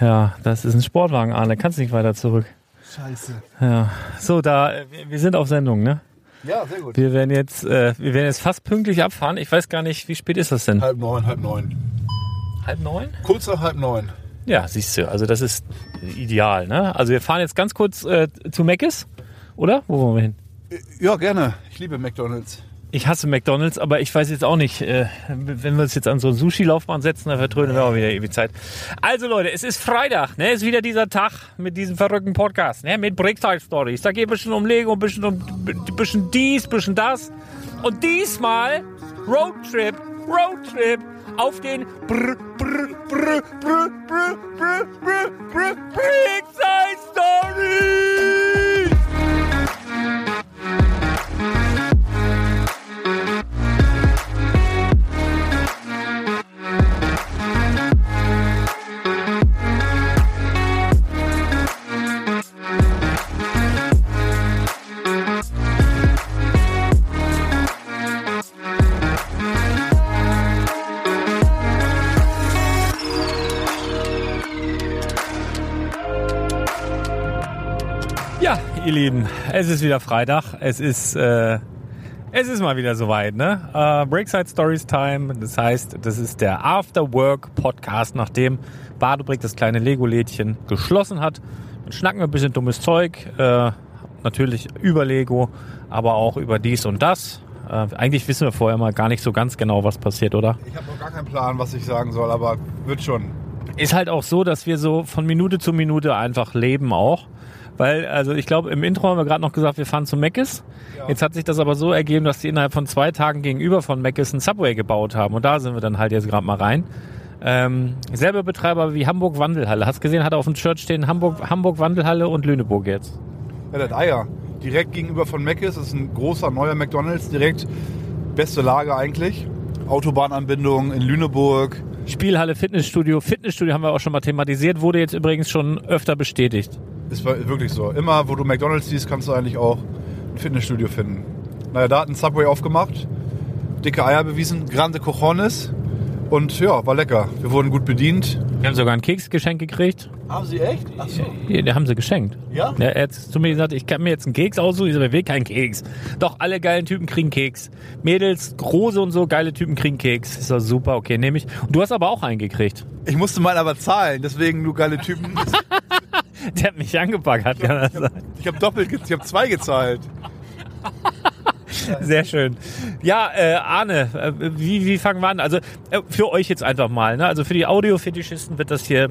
Ja, das ist ein Sportwagen, Arne. Kannst nicht weiter zurück. Scheiße. Ja. So, da, äh, wir- wir sind auf Sendung, ne? Ja, sehr gut. Wir werden jetzt, äh, wir werden jetzt fast pünktlich abfahren. Ich weiß gar nicht, wie spät ist das denn? Halb neun, halb neun. Halb neun? Kurz nach halb neun. Ja, siehst du, also das ist ideal, ne? Also wir fahren jetzt ganz kurz äh, zu Meckes, oder? Wo wollen wir hin? Ja, gerne. Ich liebe McDonalds. Ich hasse McDonalds, aber ich weiß jetzt auch nicht, äh, wenn wir uns jetzt an so eine Sushi-Laufbahn setzen, dann vertrönen wir auch wieder ewig Zeit. Also Leute, es ist Freitag, ne? Es ist wieder dieser Tag mit diesem verrückten Podcast, ne? Mit Breaktime Stories. Da geht ein bisschen um Lego, ein bisschen um ein bisschen dies, ein bisschen das. Und diesmal Roadtrip, Roadtrip auf den Brr, Brr, Brr, Brr, Brr, Brr, Brr, Brr, Breakside Stories! Ihr Lieben, es ist wieder Freitag. Es ist, äh, es ist mal wieder soweit, ne? Äh, Breakside Stories Time. Das heißt, das ist der After Work Podcast, nachdem Badebrick das kleine Lego-Lädchen geschlossen hat. Dann schnacken wir ein bisschen dummes Zeug. Äh, natürlich über Lego, aber auch über dies und das. Äh, eigentlich wissen wir vorher mal gar nicht so ganz genau, was passiert, oder? Ich habe noch gar keinen Plan, was ich sagen soll, aber wird schon. Ist halt auch so, dass wir so von Minute zu Minute einfach leben auch. Weil, also ich glaube, im Intro haben wir gerade noch gesagt, wir fahren zu Meckes. Ja. Jetzt hat sich das aber so ergeben, dass die innerhalb von zwei Tagen gegenüber von Meckes ein Subway gebaut haben. Und da sind wir dann halt jetzt gerade mal rein. Ähm, selber Betreiber wie Hamburg Wandelhalle. Hast gesehen, hat auf dem Shirt stehen Hamburg, Hamburg Wandelhalle und Lüneburg jetzt. Ja, das Eier. Direkt gegenüber von Mc's ist ein großer neuer McDonalds. Direkt beste Lage eigentlich. Autobahnanbindung in Lüneburg. Spielhalle, Fitnessstudio. Fitnessstudio haben wir auch schon mal thematisiert, wurde jetzt übrigens schon öfter bestätigt. Ist wirklich so. Immer, wo du McDonalds siehst, kannst du eigentlich auch ein Fitnessstudio finden. Naja, da hat ein Subway aufgemacht. Dicke Eier bewiesen. Grande Cojones. Und ja, war lecker. Wir wurden gut bedient. Wir haben sogar ein Keksgeschenk gekriegt. Haben Sie echt? Ach so. Hier, den haben sie geschenkt. Ja? Ja, er hat zu mir gesagt, ich kann mir jetzt einen Keks aussuchen. Ich so, wer will keinen Keks? Doch, alle geilen Typen kriegen Keks. Mädels, große und so, geile Typen kriegen Keks. Ist doch super, okay, nehme ich. Und du hast aber auch einen gekriegt. Ich musste mal aber zahlen, deswegen du geile Typen. Der hat mich angepackert, kann das sein. Ich habe doppelt, ich habe zwei gezahlt. Sehr schön. Ja, äh, Arne, äh, wie, wie fangen wir an? Also äh, für euch jetzt einfach mal. Ne? Also für die Audiofetischisten wird das hier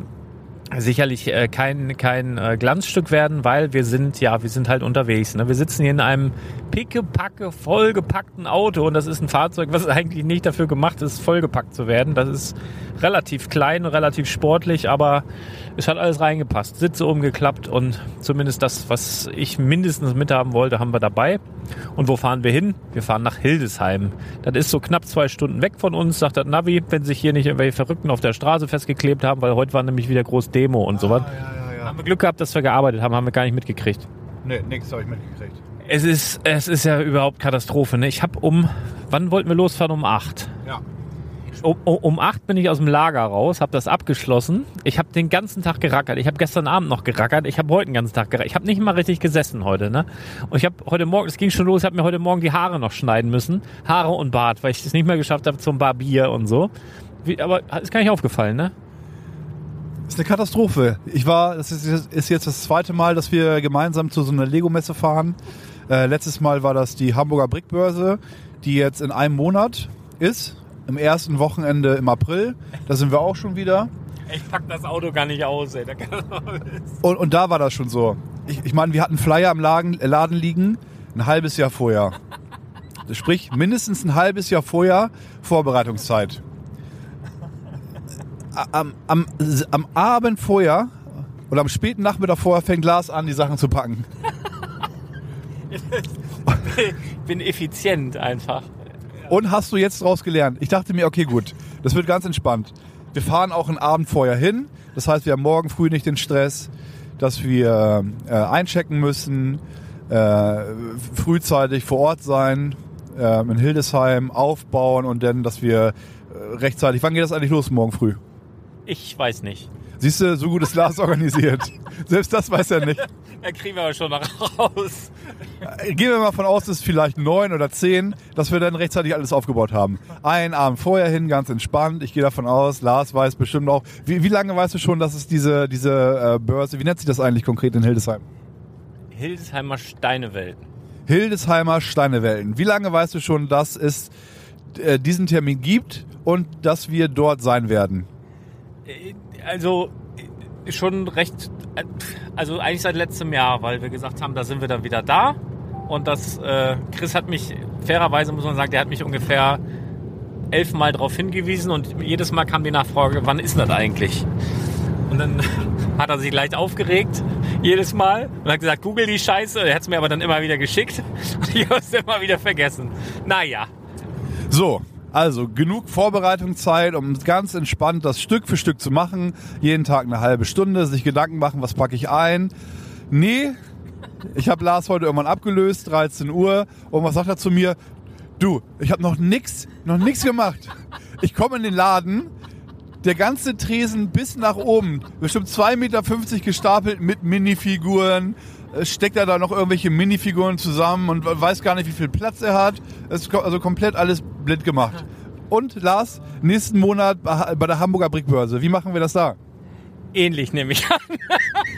sicherlich äh, kein, kein äh, Glanzstück werden, weil wir sind, ja, wir sind halt unterwegs. Ne? Wir sitzen hier in einem pickepacke, vollgepackten Auto und das ist ein Fahrzeug, was eigentlich nicht dafür gemacht ist, vollgepackt zu werden. Das ist relativ klein, relativ sportlich, aber es hat alles reingepasst. Sitze umgeklappt und zumindest das, was ich mindestens mithaben wollte, haben wir dabei. Und wo fahren wir hin? Wir fahren nach Hildesheim. Das ist so knapp zwei Stunden weg von uns, sagt das Navi, wenn sich hier nicht irgendwelche Verrückten auf der Straße festgeklebt haben, weil heute war nämlich wieder groß Demo und sowas. Ah, ja, ja, Haben wir Glück gehabt, dass wir gearbeitet haben, haben wir gar nicht mitgekriegt. Nee, nix habe ich mitgekriegt. Es ist, es ist ja überhaupt Katastrophe. Ne? Ich habe um, wann wollten wir losfahren? Um acht. Ja. Um, um, um acht bin ich aus dem Lager raus, habe das abgeschlossen. Ich habe den ganzen Tag gerackert. Ich habe gestern Abend noch gerackert. Ich habe heute den ganzen Tag gerackert. Ich habe nicht mal richtig gesessen heute. Ne? Und ich habe heute Morgen, es ging schon los, ich habe mir heute Morgen die Haare noch schneiden müssen. Haare und Bart, weil ich es nicht mehr geschafft habe zum Barbier und so. Wie, aber ist gar nicht aufgefallen, ne? Ist eine Katastrophe. Ich war, das ist, ist jetzt das zweite Mal, dass wir gemeinsam zu so einer Lego-Messe fahren. Äh, letztes Mal war das die Hamburger Brickbörse, die jetzt in einem Monat ist. Im ersten Wochenende im April. Da sind wir auch schon wieder. Ich pack das Auto gar nicht aus, ey. Und, und da war das schon so. Ich, ich meine, wir hatten Flyer im Laden, äh, Laden liegen, ein halbes Jahr vorher. Sprich, mindestens ein halbes Jahr vorher Vorbereitungszeit. Am, am, am Abend vorher oder am späten Nachmittag vorher fängt Lars an, die Sachen zu packen. ich bin effizient einfach. Und hast du jetzt daraus gelernt? Ich dachte mir, okay, gut, das wird ganz entspannt. Wir fahren auch einen Abend vorher hin. Das heißt, wir haben morgen früh nicht den Stress, dass wir äh, einchecken müssen, äh, frühzeitig vor Ort sein, äh, in Hildesheim aufbauen und dann, dass wir äh, rechtzeitig. Wann geht das eigentlich los morgen früh? Ich weiß nicht. Siehst du, so gut ist Lars organisiert. Selbst das weiß er nicht. Da kriegen wir aber schon raus. Gehen wir mal von aus, dass es vielleicht neun oder zehn, dass wir dann rechtzeitig alles aufgebaut haben. Einen Abend vorher hin, ganz entspannt. Ich gehe davon aus, Lars weiß bestimmt auch. Wie, wie lange weißt du schon, dass es diese, diese äh, Börse, wie nennt sich das eigentlich konkret in Hildesheim? Hildesheimer Steinewelten. Hildesheimer Steinewelten. Wie lange weißt du schon, dass es äh, diesen Termin gibt und dass wir dort sein werden? Äh, Also äh, schon recht, äh, also eigentlich seit letztem Jahr, weil wir gesagt haben, da sind wir dann wieder da. Und das, äh, Chris hat mich, fairerweise muss man sagen, der hat mich ungefähr elfmal darauf hingewiesen und jedes Mal kam die Nachfrage, wann ist das eigentlich? Und dann hat er sich leicht aufgeregt, jedes Mal, und hat gesagt, google die Scheiße. Er hat es mir aber dann immer wieder geschickt und ich habe es immer wieder vergessen. Naja, So, also genug Vorbereitungszeit, um ganz entspannt das Stück für Stück zu machen. Jeden Tag eine halbe Stunde, sich Gedanken machen, was packe ich ein. Nee, ich habe Lars heute irgendwann abgelöst, 13 Uhr. Und was sagt er zu mir? Du, ich habe noch nix, noch nix gemacht. Ich komme in den Laden, der ganze Tresen bis nach oben, bestimmt 2,50 Meter gestapelt mit Minifiguren. Steckt er da noch irgendwelche Minifiguren zusammen und weiß gar nicht, wie viel Platz er hat. Es ist also komplett alles blind gemacht. Und Lars, nächsten Monat bei der Hamburger Brickbörse. Wie machen wir das da? ähnlich nehme ich an.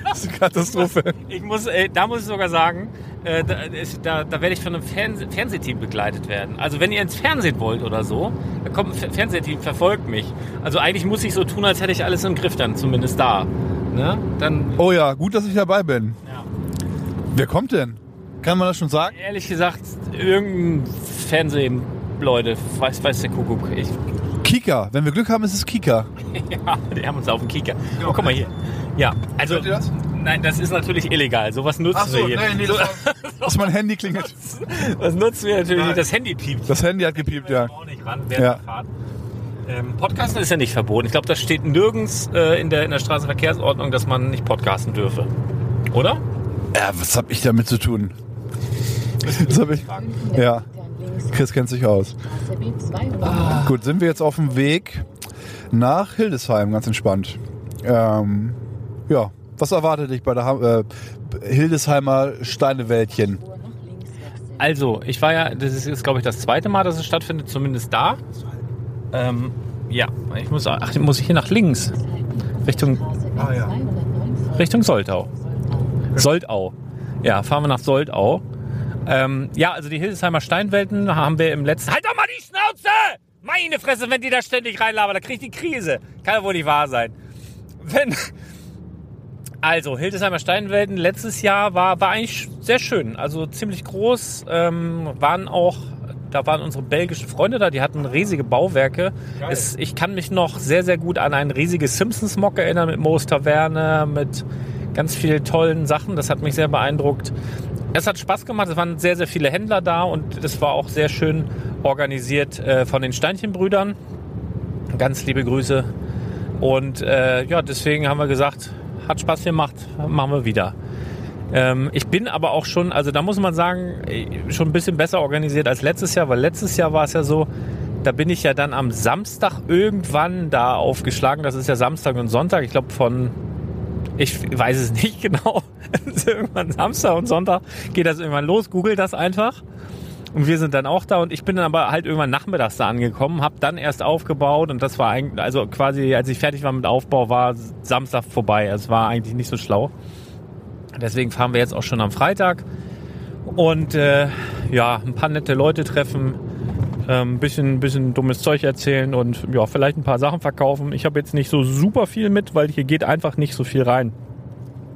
Das ist eine Katastrophe. Ich muss, äh, da muss ich sogar sagen, äh, da, da, da werde ich von einem Fernseh Fernsehteam begleitet werden. Also wenn ihr ins Fernsehen wollt oder so, da kommt ein Fer- Fernsehteam, verfolgt mich. Also eigentlich muss ich so tun, als hätte ich alles im Griff dann, zumindest da. Ne? Dann, Oh ja, gut, dass ich dabei bin. ja. Wer kommt denn? Kann man das schon sagen? ehrlich gesagt, irgendein Fernsehen, Leute, weiß, weiß der Kuckuck. Ich, Kika. Wenn wir Glück haben, ist es Kika. ja, die haben uns auf den Kieker. Oh, guck mal hier. Ja, also, Hört ihr das? nein, das ist natürlich illegal. Sowas nutzen wir hier. das war, dass mein Handy klingelt. Das nutzen wir natürlich Nein. nicht. Das Handy piept. Das Handy hat gepiept, ja. auch nicht ran während Ja. der Fahrt. Ähm, Podcasten ist ja nicht verboten. Ich glaube, das steht nirgends äh, in, der, in der Straßenverkehrsordnung, dass man nicht podcasten dürfe. Oder? Ja, was hab ich damit zu tun? Das hab ich. Ja, Chris kennt sich aus. Gut, sind wir jetzt auf dem Weg nach Hildesheim, ganz entspannt. Ähm, ja, was erwartet dich bei der Ham äh, Hildesheimer Steinewäldchen? Also, ich war ja, das ist jetzt, glaube ich, das zweite Mal, dass es stattfindet, zumindest da. Ähm, ja, ich muss, ach, muss ich hier nach links, Richtung, Ah, ja. Richtung Soltau. Soldau. Ja, fahren wir nach Soldau. Ähm, ja, also die Hildesheimer Steinwelten haben wir im letzten. Halt doch mal die Schnauze! Meine Fresse, wenn die da ständig reinlabern, da krieg ich die Krise. Kann ja wohl nicht wahr sein. Wenn. Also, Hildesheimer Steinwelten letztes Jahr war, war eigentlich sehr schön. Also ziemlich groß. Ähm, waren auch, da waren unsere belgischen Freunde da, die hatten riesige Bauwerke. Es, ich kann mich noch sehr, sehr gut an ein riesiges Simpsons-Mock erinnern mit Moos Taverne, mit ganz vielen tollen Sachen. Das hat mich sehr beeindruckt. Es hat Spaß gemacht, es waren sehr, sehr viele Händler da und das war auch sehr schön organisiert äh, von den Steinchenbrüdern. Ganz liebe Grüße. Und äh, ja, deswegen haben wir gesagt, hat Spaß gemacht, machen wir wieder. Ähm, ich bin aber auch schon, also da muss man sagen, äh, schon ein bisschen besser organisiert als letztes Jahr, weil letztes Jahr war es ja so, da bin ich ja dann am Samstag irgendwann da aufgeschlagen. Das ist ja Samstag und Sonntag. Ich glaube von, ich weiß es nicht genau. Irgendwann Samstag und Sonntag geht das irgendwann los. Google das einfach. Und wir sind dann auch da und ich bin dann aber halt irgendwann nachmittags da angekommen, habe dann erst aufgebaut und das war eigentlich, also quasi als ich fertig war mit Aufbau, war Samstag vorbei. Es war eigentlich nicht so schlau. Deswegen fahren wir jetzt auch schon am Freitag und äh, ja, ein paar nette Leute treffen, ein bisschen, bisschen dummes Zeug erzählen und ja, vielleicht ein paar Sachen verkaufen. Ich habe jetzt nicht so super viel mit, weil hier geht einfach nicht so viel rein.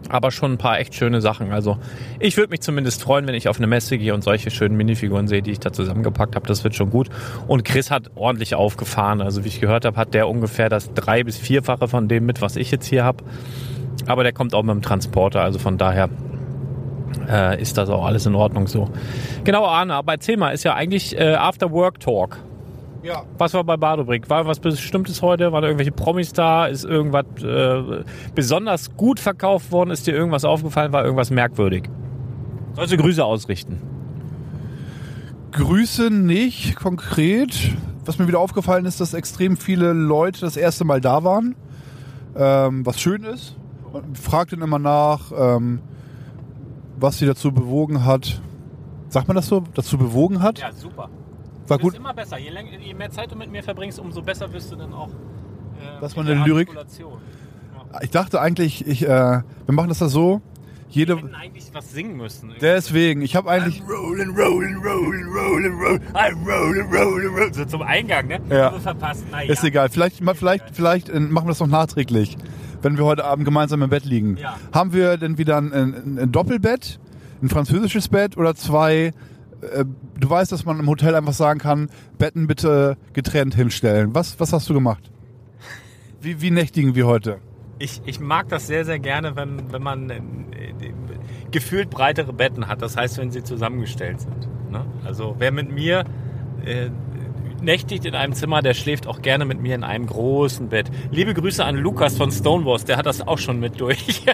Aber schon ein paar echt schöne Sachen. Also ich würde mich zumindest freuen, wenn ich auf eine Messe gehe und solche schönen Minifiguren sehe, die ich da zusammengepackt habe. Das wird schon gut. Und Chris hat ordentlich aufgefahren. Also wie ich gehört habe, hat der ungefähr das drei- bis vierfache von dem mit, was ich jetzt hier habe. Aber der kommt auch mit dem Transporter. Also von daher äh, ist das auch alles in Ordnung so. Genau, Arne, aber erzähl mal, ist ja eigentlich äh, After Work Talk. Ja. Was war bei Badobrick? War was Bestimmtes heute? Waren da irgendwelche Promis da? Ist irgendwas äh, besonders gut verkauft worden? Ist dir irgendwas aufgefallen? War irgendwas merkwürdig? Sollst du Grüße ausrichten? Grüße nicht konkret. Was mir wieder aufgefallen ist, dass extrem viele Leute das erste Mal da waren. ähm, was schön ist. Und fragt ihn immer nach, ähm, was sie dazu bewogen hat. Sagt man das so? Dazu bewogen hat? Ja, super. War Das gut. ist immer besser. Je, länger, je mehr Zeit du mit mir verbringst, umso besser wirst du dann auch. Äh, Das war in eine Lyrik. Ja. Ich dachte eigentlich, ich, äh, wir machen das da so. Wir Jede, hätten eigentlich was singen müssen. deswegen, ich habe eigentlich, Rolling, rolling, rolling, rolling, rolling. I'm rolling, rolling, rolling. So zum Eingang, ne? Ja. Verpasst. Naja. ist egal. Vielleicht, mal- vielleicht, vielleicht äh, machen wir das noch nachträglich, wenn wir heute Abend gemeinsam im Bett liegen. Ja. Haben wir denn wieder ein, ein, ein Doppelbett, ein französisches Bett oder zwei? Äh, du weißt, dass man im Hotel einfach sagen kann, Betten bitte getrennt hinstellen. Was, was hast du gemacht? Wie, wie nächtigen wir heute? Ich, ich mag das sehr, sehr gerne, wenn, wenn man äh, gefühlt breitere Betten hat. Das heißt, wenn sie zusammengestellt sind. Ne? Also wer mit mir äh, nächtigt in einem Zimmer, der schläft auch gerne mit mir in einem großen Bett. Liebe Grüße an Lukas von Stonewalls, der hat das auch schon mit durch.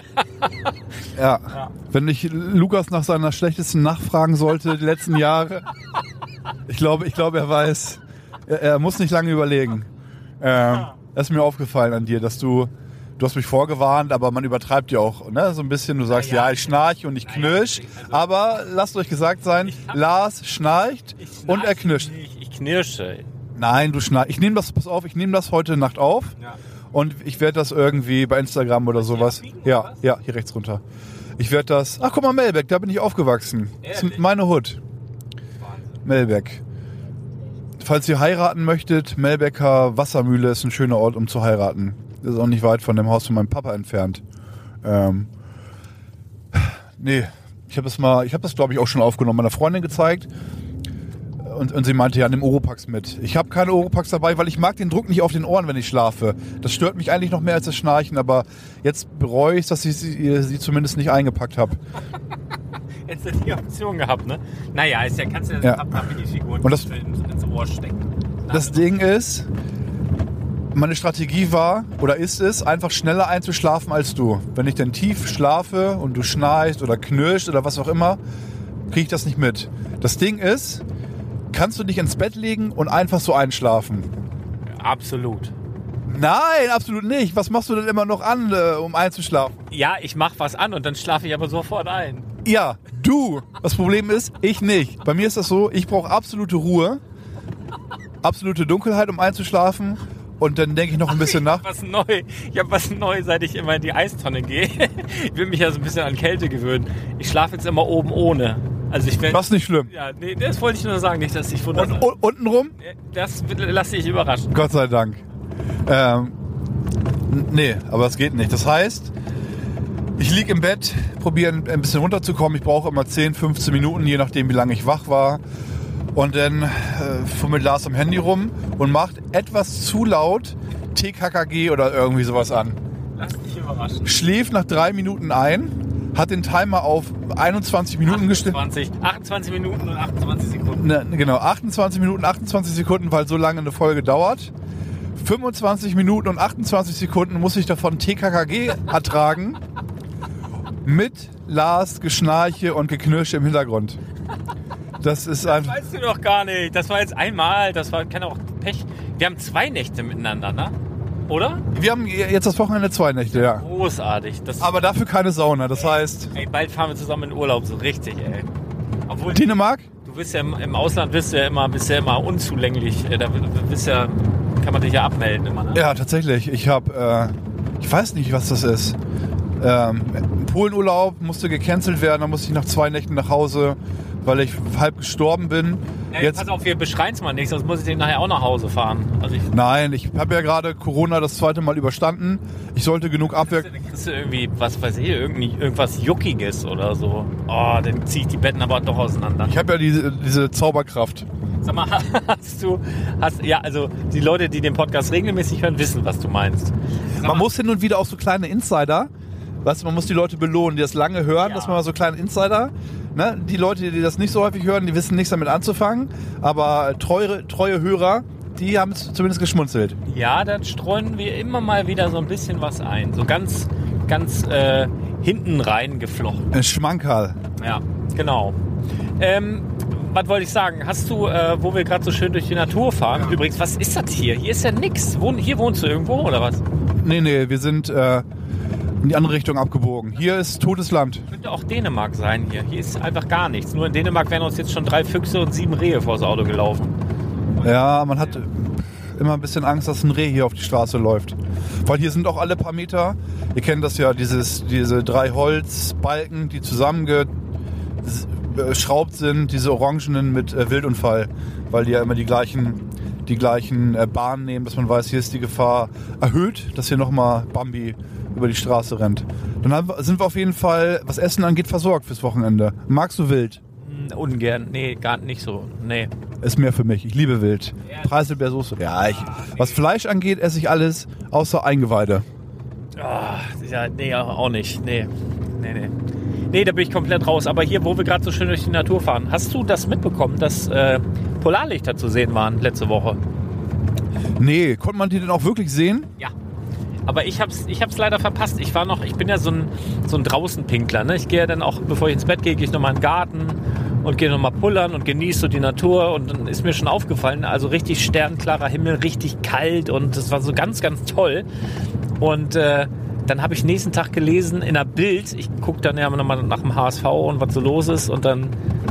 Ja. Ja. Wenn ich Lukas nach seiner schlechtesten Nacht fragen sollte, die letzten Jahre, ich glaube, ich glaube, er weiß, er, er muss nicht lange überlegen. Ähm, das ist mir aufgefallen an dir, dass du, du hast mich vorgewarnt, aber man übertreibt ja auch, ne? So ein bisschen, du sagst, Ja, ja. ich schnarche und ich knirsch, also- aber lasst euch gesagt sein, Lars schnarcht und er knirscht. nicht, Ich knirsche. Nein, du schnarchst. Ich nehme das, pass auf, ich nehme das heute Nacht auf. Ja. Und ich werde das irgendwie bei Instagram oder sowas. Ja, ja, hier rechts runter. Ich werde das. Ach, guck mal, Melbeck, da bin ich aufgewachsen. Das ist meine Hut. Melbeck. Falls ihr heiraten möchtet, Melbecker Wassermühle ist ein schöner Ort, um zu heiraten. Das ist auch nicht weit von dem Haus von meinem Papa entfernt. Ähm, nee, ich habe das mal, ich habe das glaube ich auch schon aufgenommen, meiner Freundin gezeigt. Und, und sie meinte, ja, nimm Oropax mit. Ich habe keine Oropax dabei, weil ich mag den Druck nicht auf den Ohren, wenn ich schlafe. Das stört mich eigentlich noch mehr als das Schnarchen, aber jetzt bereue ich dass ich sie, sie zumindest nicht eingepackt habe. Jetzt hätte die Option gehabt, ne? Naja, ist ja, kannst du ja, Ja. ja. Minifiguren Und das- ins, ins Ohr stecken. Das Ding ist, meine Strategie war oder ist es, einfach schneller einzuschlafen als du. Wenn ich dann tief schlafe und du schnarchst oder knirscht oder was auch immer, kriege ich das nicht mit. Das Ding ist, kannst du dich ins Bett legen und einfach so einschlafen? Absolut. Nein, absolut nicht. Was machst du denn immer noch an, äh, um einzuschlafen? Ja, ich mach was an und dann schlafe ich aber sofort ein. Ja, du. Das Problem ist, ich nicht. Bei mir ist das so, ich brauche absolute Ruhe, absolute Dunkelheit, um einzuschlafen. Und dann denke ich noch ein bisschen nach. Ich hab was neu. Ich habe was neu, seit ich immer in die Eistonne gehe. Ich will mich ja so ein bisschen an Kälte gewöhnen. Ich schlafe jetzt immer oben ohne. Also ich. Das ist nicht schlimm. Ja, nee, das wollte ich nur sagen, nicht, dass ich wundere. Und, und untenrum? Das lasse ich überraschen. Gott sei Dank. Ähm, nee, aber es geht nicht. Das heißt, ich liege im Bett, probiere ein ein bisschen runterzukommen. Ich brauche immer 10, 15 Minuten, je nachdem, wie lange ich wach war. Und dann äh, fummelt Lars am Handy rum und macht etwas zu laut TKKG oder irgendwie sowas an. Lass dich überraschen. Schläft nach drei Minuten ein, hat den Timer auf 21 Minuten gestellt. 28, 28 Minuten und 28 Sekunden. Ne, genau, 28 Minuten, 28 Sekunden, weil so lange eine Folge dauert. 25 Minuten und 28 Sekunden muss ich davon TKKG ertragen. Mit Lars Geschnarche und Geknirsche im Hintergrund. Das ist ein. Weißt du doch gar nicht. Das war jetzt einmal. Das war kann auch Pech. Wir haben zwei Nächte miteinander, ne? Oder? Wir haben jetzt das Wochenende zwei Nächte, ja. Großartig. Das, Aber dafür keine Sauna. Das heißt, ey, bald fahren wir zusammen in Urlaub, so richtig, ey. Obwohl, Dänemark? du bist ja im, im Ausland bist ja immer, bist ja immer unzulänglich. Äh, Da bist ja, kann man dich ja abmelden immer, ne? Ja, tatsächlich. Ich habe, äh, ich weiß nicht, was das ist. Ähm, Polenurlaub musste gecancelt werden. Da musste ich nach zwei Nächten nach Hause, weil ich halb gestorben bin. Ja, Jetzt Pass auf, wir beschreien es mal nicht, sonst muss ich den nachher auch nach Hause fahren. Also ich, Nein, ich habe ja gerade Corona das zweite Mal überstanden. Ich sollte genug Abwehr. kriegst du irgendwie, was weiß ich, irgendwie, irgendwas Juckiges oder so. Oh, dann zieh ich die Betten aber doch auseinander. Ich habe ja diese, diese Zauberkraft. Sag mal, hast du, hast, ja, also die Leute, die den Podcast regelmäßig hören, wissen, was du meinst. Sag Man mal, muss hin und wieder auch so kleine Insider. Weißt du, man muss die Leute belohnen, die das lange hören, Ja. dass man mal so kleine Insider. Ne? Die Leute, die das nicht so häufig hören, die wissen nichts damit anzufangen. Aber treue, treue Hörer, die haben es zumindest geschmunzelt. ja, dann streuen wir immer mal wieder so ein bisschen was ein. So ganz, ganz äh, hinten rein geflochten. Ein Schmankerl. Ja, genau. Ähm, was wollte ich sagen? Hast du, äh, wo wir gerade so schön durch die Natur fahren, übrigens, was ist das hier? Hier ist ja nix. Wohn, hier wohnst du irgendwo oder was? Nee, nee, wir sind äh, in die andere Richtung abgebogen. Hier ist totes Land. Könnte auch Dänemark sein hier. Hier ist einfach gar nichts. Nur in Dänemark wären uns jetzt schon drei Füchse und sieben Rehe vors Auto gelaufen. Ja, man hat immer ein bisschen Angst, dass ein Reh hier auf die Straße läuft. Weil hier sind auch alle paar Meter, ihr kennt das ja, dieses, diese drei Holzbalken, die zusammengeschraubt sind, diese orangenen mit äh, Wildunfall, weil die ja immer die gleichen, die gleichen äh, Bahnen nehmen, dass man weiß, hier ist die Gefahr erhöht, dass hier nochmal Bambi über die Straße rennt. Dann haben sind wir auf jeden Fall, was Essen angeht, versorgt fürs Wochenende. Magst du Wild? Hm, Ungern. Nee, gar nicht so. Nee. Ist mehr für mich. Ich liebe Wild. Preiselbeersoße. Ja, ich, was Fleisch angeht, esse ich alles außer Eingeweide. Ah, ja, nee, auch nicht. Nee. Nee, nee. Nee, da bin ich komplett raus. Aber hier, wo wir gerade so schön durch die Natur fahren, hast du das mitbekommen, dass äh, Polarlichter zu sehen waren letzte Woche? Nee, konnte man die denn auch wirklich sehen? Ja. Aber ich hab's, ich hab's leider verpasst. Ich war noch, ich bin ja so ein, so ein Draußenpinkler. Ne? Ich gehe ja dann auch, bevor ich ins Bett gehe, gehe ich nochmal in den Garten und gehe nochmal pullern und genieße so die Natur. Und dann ist mir schon aufgefallen, also richtig sternklarer Himmel, richtig kalt und das war so ganz, ganz toll. Und äh, dann habe ich nächsten Tag gelesen in der Bild, ich gucke dann ja nochmal nach dem HSV und was so los ist und dann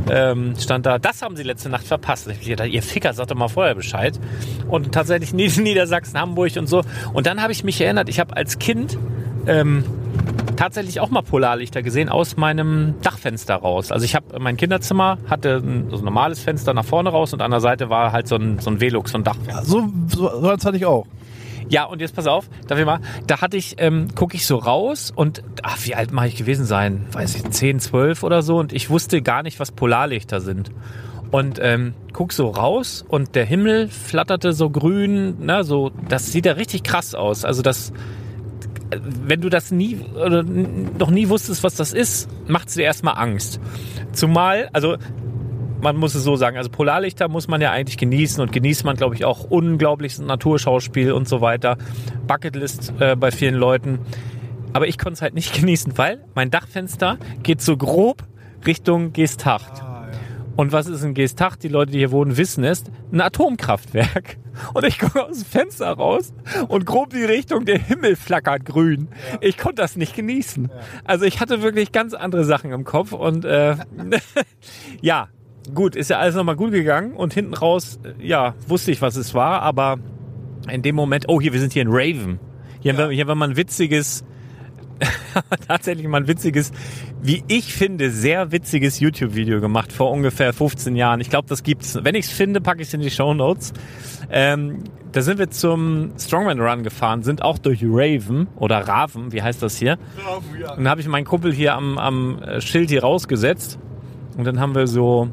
ähm, stand da, das haben sie letzte Nacht verpasst. Ich gedacht, ihr Ficker, sagt doch mal vorher Bescheid. Und tatsächlich Nied- Niedersachsen, Hamburg und so. Und dann habe ich mich erinnert, ich habe als Kind ähm, tatsächlich auch mal Polarlichter gesehen aus meinem Dachfenster raus. Also ich habe mein Kinderzimmer hatte ein, so ein normales Fenster nach vorne raus und an der Seite war halt so ein, so ein Velux, so ein Dachfenster. So, so, so eins hatte ich auch. Ja, und jetzt pass auf, darf ich mal, da hatte ich, ähm, gucke ich so raus und, ach, wie alt mag ich gewesen sein? Weiß ich, 10, 12 oder so und ich wusste gar nicht, was Polarlichter sind. Und ähm, guck so raus und der Himmel flatterte so grün, ne, so, das sieht ja richtig krass aus. Also das, wenn du das nie oder noch nie wusstest, was das ist, macht es dir erstmal Angst. Zumal, also man muss es so sagen, also Polarlichter muss man ja eigentlich genießen und genießt man, glaube ich, auch unglaubliches Naturschauspiel und so weiter. Bucketlist äh, bei vielen Leuten. Aber ich konnte es halt nicht genießen, weil mein Dachfenster geht so grob Richtung Geesthacht. Und was ist ein Geesthacht? Die Leute, die hier wohnen, wissen es. Ein Atomkraftwerk. Und ich gucke aus dem Fenster raus und grob die Richtung, der Himmel flackert grün. Ich konnte das nicht genießen. Also ich hatte wirklich ganz andere Sachen im Kopf und äh, ja, gut, ist ja alles nochmal gut gegangen und hinten raus, äh, ja, wusste ich, was es war, aber in dem Moment, oh, hier, wir sind hier in Raven. Hier, haben wir, hier haben wir mal ein witziges, tatsächlich mal ein witziges, wie ich finde, sehr witziges YouTube-Video gemacht vor ungefähr 15 Jahren. Ich glaube, das gibt's. Wenn ich es finde, packe ich es in die Show Notes. Ähm, da sind wir zum Strongman Run gefahren, sind auch durch Raven oder Raven, wie heißt das hier? Und dann habe ich meinen Kumpel hier am, am äh, Schild hier rausgesetzt und dann haben wir so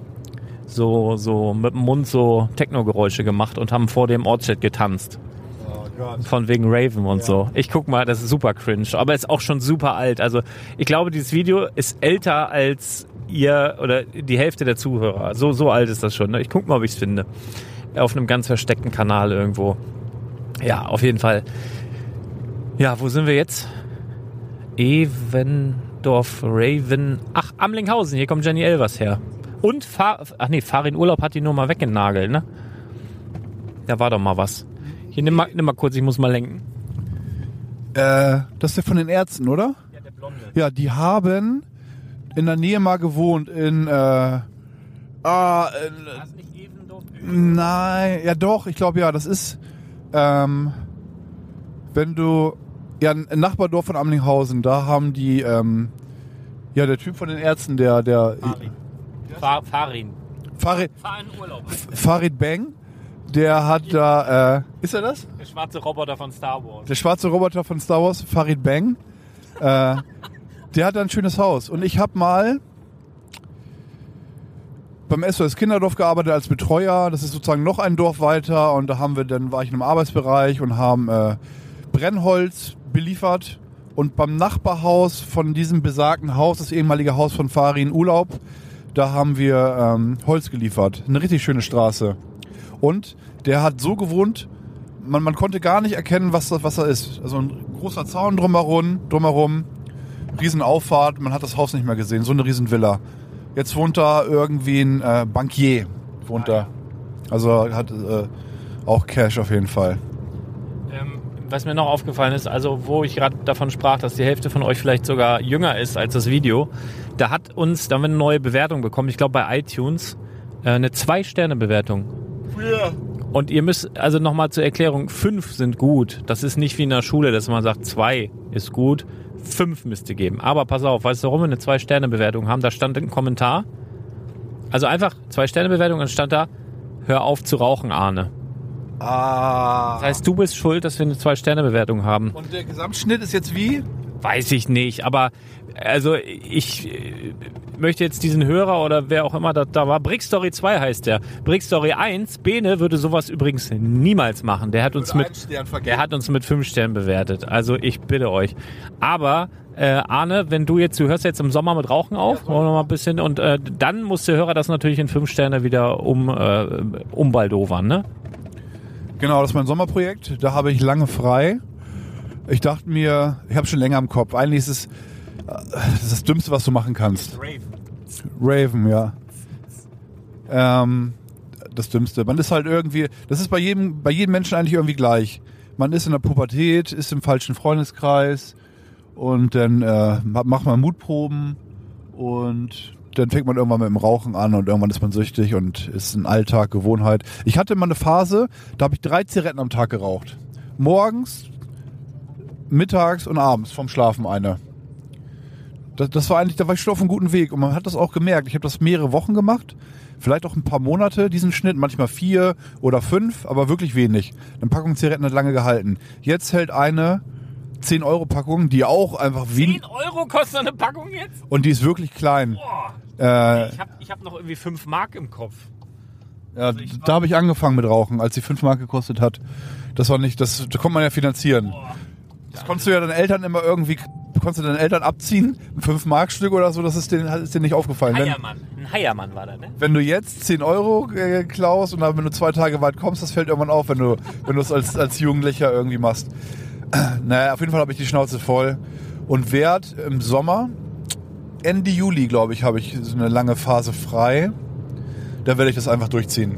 so so mit dem Mund so Techno-Geräusche gemacht und haben vor dem Ortsschild getanzt. Oh. Von wegen Raven und so. Ich guck mal, das ist super cringe, aber ist auch schon super alt. Also ich glaube, dieses Video ist älter als ihr oder die Hälfte der Zuhörer. So, so alt ist das schon. Ne? Ich guck mal, ob ich es finde. Auf einem ganz versteckten Kanal irgendwo. Ja, auf jeden Fall. Ja, wo sind wir jetzt? Evendorf, Raven. Ach, Amlinghausen. Hier kommt Jenny Elvers her. Und Fahr Ach nee, Farin Urlaub hat die nur mal weggenagelt, ne? Da war doch mal was. Hier, nimm mal, nimm mal kurz, ich muss mal lenken. Äh, das ist ja von den Ärzten, oder? Ja, der Blonde. Ja, die haben in der Nähe mal gewohnt in, äh, ah, in, nicht Evendorf? Nein, ja doch, ich glaube ja, das ist, ähm, wenn du, ja, ein Nachbardorf von Amlinghausen, da haben die, ähm, ja, der Typ von den Ärzten, der, der, Farin. Farin. Farid, Fahr in Urlaub. Farid Bang, der hat da, äh, ist er das? Der schwarze Roboter von Star Wars. Der schwarze Roboter von Star Wars, Farid Bang, äh, der hat da ein schönes Haus. Und ich habe mal beim SOS Kinderdorf gearbeitet als Betreuer. Das ist sozusagen noch ein Dorf weiter. Und da haben wir dann war ich in einem Arbeitsbereich und haben äh, Brennholz beliefert. Und beim Nachbarhaus von diesem besagten Haus, das ehemalige Haus von Farin Urlaub, da haben wir ähm, Holz geliefert. Eine richtig schöne Straße. Und der hat so gewohnt, man, man konnte gar nicht erkennen, was das was da ist. Also ein großer Zaun drumherum, drumherum, Riesenauffahrt, man hat das Haus nicht mehr gesehen, so eine Riesenvilla. Jetzt wohnt da irgendwie ein äh, Bankier, wohnt Ah, da. Also hat äh, auch Cash auf jeden Fall. Was mir noch aufgefallen ist, also wo ich gerade davon sprach, dass die Hälfte von euch vielleicht sogar jünger ist als das Video, da hat uns, da haben wir eine neue Bewertung bekommen, ich glaube bei iTunes, äh, eine Zwei-Sterne-Bewertung. Früher. Und ihr müsst, also nochmal zur Erklärung, fünf sind gut. Das ist nicht wie in der Schule, dass man sagt, zwei ist gut, fünf müsste geben. Aber pass auf, weißt du, warum wir eine Zwei-Sterne-Bewertung haben? Da stand ein Kommentar. Also einfach Zwei-Sterne-Bewertung und stand da, hör auf zu rauchen, Arne. Ah. Das heißt, du bist schuld, dass wir eine Zwei-Sterne-Bewertung haben. Und der Gesamtschnitt ist jetzt wie? Weiß ich nicht, aber also ich äh, möchte jetzt diesen Hörer oder wer auch immer da, da war, Brickstory 2 heißt der. Brickstory 1, Bene würde sowas übrigens niemals machen. Der hat uns mit der hat uns mit fünf Sternen bewertet. Also ich bitte euch. Aber äh, Arne, wenn du jetzt, du hörst jetzt im Sommer mit Rauchen auf, wollen wir noch mal ein bisschen und äh, dann muss der Hörer das natürlich in fünf Sterne wieder um äh, umbaldowern, ne? Genau, das ist mein Sommerprojekt. Da habe ich lange frei. Ich dachte mir, ich habe schon länger im Kopf. Eigentlich ist es äh, das, ist das Dümmste, was du machen kannst. Raven, ja. Ähm, das Dümmste. Man ist halt irgendwie, das ist bei jedem, bei jedem Menschen eigentlich irgendwie gleich. Man ist in der Pubertät, ist im falschen Freundeskreis und dann äh, ma- macht man Mutproben und dann fängt man irgendwann mit dem Rauchen an und irgendwann ist man süchtig und ist ein Alltag, Gewohnheit. Ich hatte mal eine Phase, da habe ich drei Zigaretten am Tag geraucht. Morgens, mittags und abends vom Schlafen eine. Das, das war eigentlich, da war ich schon auf einem guten Weg und man hat das auch gemerkt. Ich habe das mehrere Wochen gemacht, vielleicht auch ein paar Monate, diesen Schnitt, manchmal vier oder fünf, aber wirklich wenig. Eine Packung Zigaretten hat lange gehalten. Jetzt hält eine 10 Euro Packung, die auch einfach wie 10 Euro kostet eine Packung jetzt? und die ist wirklich klein. Boah. Äh, Ich habe ich hab noch irgendwie 5 Mark im Kopf. ja, da habe ich angefangen mit Rauchen, als die 5 Mark gekostet hat. Das war nicht, das, das konnte man ja finanzieren. Das konntest du ja deinen Eltern immer irgendwie, konntest du deinen Eltern abziehen, ein 5 Mark Stück oder so, das ist denen, ist denen nicht aufgefallen. Wenn, Heiermann. Ein Heiermann war da, ne? wenn du jetzt 10 Euro äh, klaust und dann, wenn du zwei Tage weit kommst, das fällt irgendwann auf, wenn du wenn du es als, als Jugendlicher irgendwie machst. Naja, auf jeden Fall habe ich die Schnauze voll und werd im Sommer, Ende Juli, glaube ich, habe ich so eine lange Phase frei. Da werde ich das einfach durchziehen.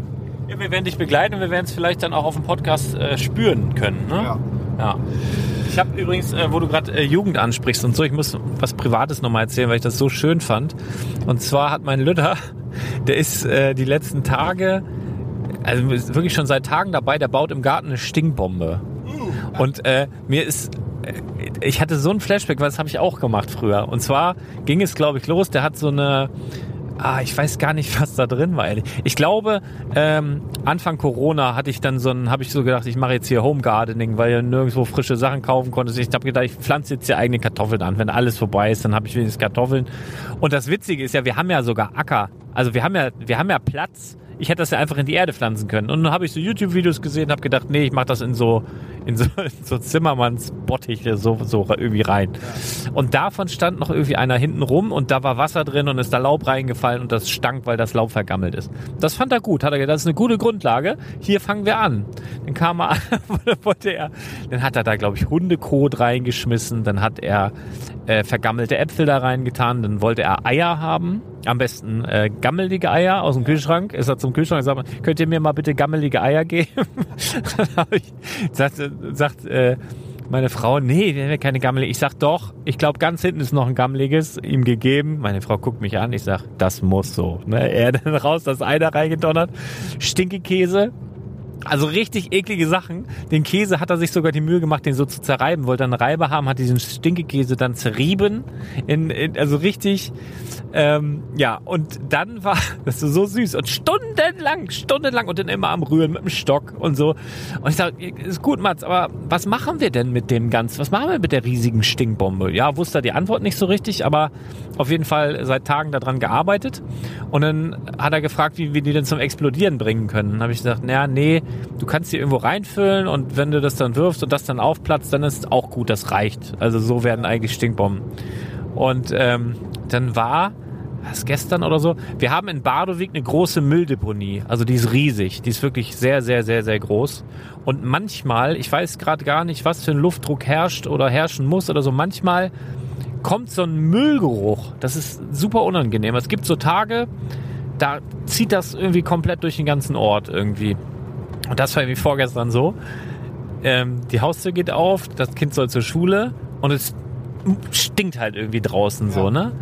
Ja, wir werden dich begleiten und wir werden es vielleicht dann auch auf dem Podcast äh, spüren können. Ne? Ja. ja. Ich habe übrigens, äh, wo du gerade äh, Jugend ansprichst und so, ich muss was Privates nochmal erzählen, weil ich das so schön fand. Und zwar hat mein Lütter, der ist äh, die letzten Tage, also wirklich schon seit Tagen dabei, der baut im Garten eine Stinkbombe. Und äh, mir ist, ich hatte so ein Flashback, weil das habe ich auch gemacht früher. Und zwar ging es, glaube ich, los, der hat so eine, ah, ich weiß gar nicht, was da drin war. Ich glaube, ähm, Anfang Corona hatte ich dann so ein, habe ich so gedacht, ich mache jetzt hier Home Gardening, weil ihr nirgendwo frische Sachen kaufen konntest. Ich habe gedacht, ich pflanze jetzt hier eigene Kartoffeln an. Wenn alles vorbei ist, dann habe ich wenigstens Kartoffeln. Und das Witzige ist ja, wir haben ja sogar Acker. Also wir haben ja, wir haben ja Platz. Ich hätte das ja einfach in die Erde pflanzen können. Und dann habe ich so YouTube-Videos gesehen, habe gedacht, nee, ich mache das in so in so, in so Zimmermannsbottiche so, so irgendwie rein. Und davon stand noch irgendwie einer hinten rum und da war Wasser drin und ist da Laub reingefallen und das stank, weil das Laub vergammelt ist. Das fand er gut. Hat er gedacht, das ist eine gute Grundlage. Hier fangen wir an. Dann kam er, wollte er, dann hat er da, glaube ich, Hundekot reingeschmissen. Dann hat er äh, vergammelte Äpfel da reingetan. Dann wollte er Eier haben. Am besten äh, gammelige Eier aus dem Kühlschrank. Ist er zum Kühlschrank und sagt, könnt ihr mir mal bitte gammelige Eier geben? dann habe ich, sagt, sagt äh, meine Frau, nee, wir haben keine gammelige. Ich sag doch, ich glaube, ganz hinten ist noch ein gammeliges, ihm gegeben. Meine Frau guckt mich an, ich sag, das muss so. Ne? Er dann raus, das Ei da reingedonnert. Stinkekäse. Also richtig eklige Sachen. Den Käse hat er sich sogar die Mühe gemacht, den so zu zerreiben. Wollte einen Reibe haben, hat diesen Stinkekäse dann zerrieben. In, in, also richtig, ähm, ja. Und dann war das so süß und stundenlang, stundenlang und dann immer am Rühren mit dem Stock und so. Und ich sag, ist gut, Mats, aber was machen wir denn mit dem Ganzen? Was machen wir mit der riesigen Stinkbombe? Ja, wusste er die Antwort nicht so richtig, aber auf jeden Fall seit Tagen daran gearbeitet. Und dann hat er gefragt, wie wir die denn zum Explodieren bringen können. Dann habe ich gesagt, naja, nee, du kannst die irgendwo reinfüllen und wenn du das dann wirfst und das dann aufplatzt, dann ist auch gut, das reicht. Also so werden eigentlich Stinkbomben. Und ähm, dann war, was gestern oder so, wir haben in Badowik eine große Mülldeponie. Also die ist riesig, die ist wirklich sehr, sehr, sehr, sehr groß. Und manchmal, ich weiß gerade gar nicht, was für ein Luftdruck herrscht oder herrschen muss oder so, manchmal kommt so ein Müllgeruch. Das ist super unangenehm. Es gibt so Tage, da zieht das irgendwie komplett durch den ganzen Ort irgendwie. Und das war irgendwie vorgestern so. ähm, die Haustür geht auf, das Kind soll zur Schule und es stinkt halt irgendwie draußen so, ne?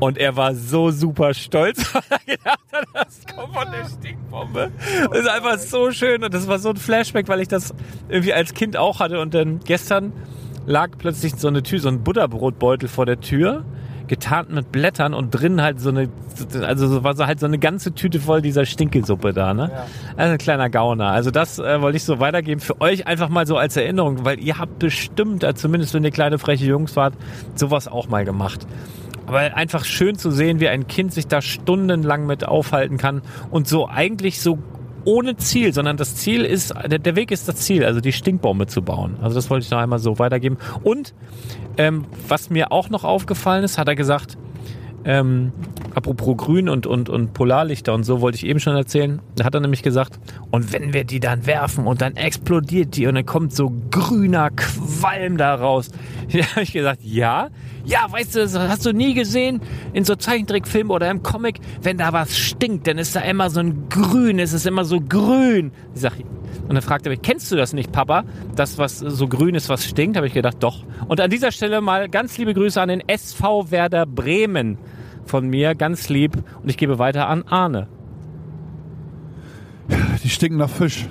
Und er war so super stolz, weil er gedacht hat, das kommt von der Stinkbombe. Das ist einfach so schön und das war so ein Flashback, weil ich das irgendwie als Kind auch hatte. Und dann gestern lag plötzlich so eine Tür, so ein Butterbrotbeutel vor der Tür, getarnt mit Blättern und drin halt so eine, also so war so halt so eine ganze Tüte voll dieser Stinkelsuppe da, ne? Ja. Also ein kleiner Gauner. Also das äh, wollte ich so weitergeben für euch einfach mal so als Erinnerung, weil ihr habt bestimmt, äh, zumindest wenn ihr kleine freche Jungs wart, sowas auch mal gemacht. Aber einfach schön zu sehen, wie ein Kind sich da stundenlang mit aufhalten kann und so eigentlich so ohne Ziel, sondern das Ziel ist, der, der Weg ist das Ziel, also die Stinkbombe zu bauen. Also das wollte ich noch einmal so weitergeben. Und ähm, was mir auch noch aufgefallen ist, hat er gesagt, ähm, apropos Grün und, und, und Polarlichter und so wollte ich eben schon erzählen. Da hat er nämlich gesagt, und wenn wir die dann werfen und dann explodiert die und dann kommt so grüner Qualm da raus. Da habe ich gesagt, ja, ja, weißt du, das hast du nie gesehen in so Zeichentrickfilmen oder im Comic, wenn da was stinkt, dann ist da immer so ein Grün, es ist immer so grün. Ich sag, und dann fragte er mich, kennst du das nicht, Papa? Das, was so grün ist, was stinkt? Habe ich gedacht, doch. Und an dieser Stelle mal ganz liebe Grüße an den SV Werder Bremen von mir, ganz lieb. Und ich gebe weiter an Arne. Die stinken nach Fisch.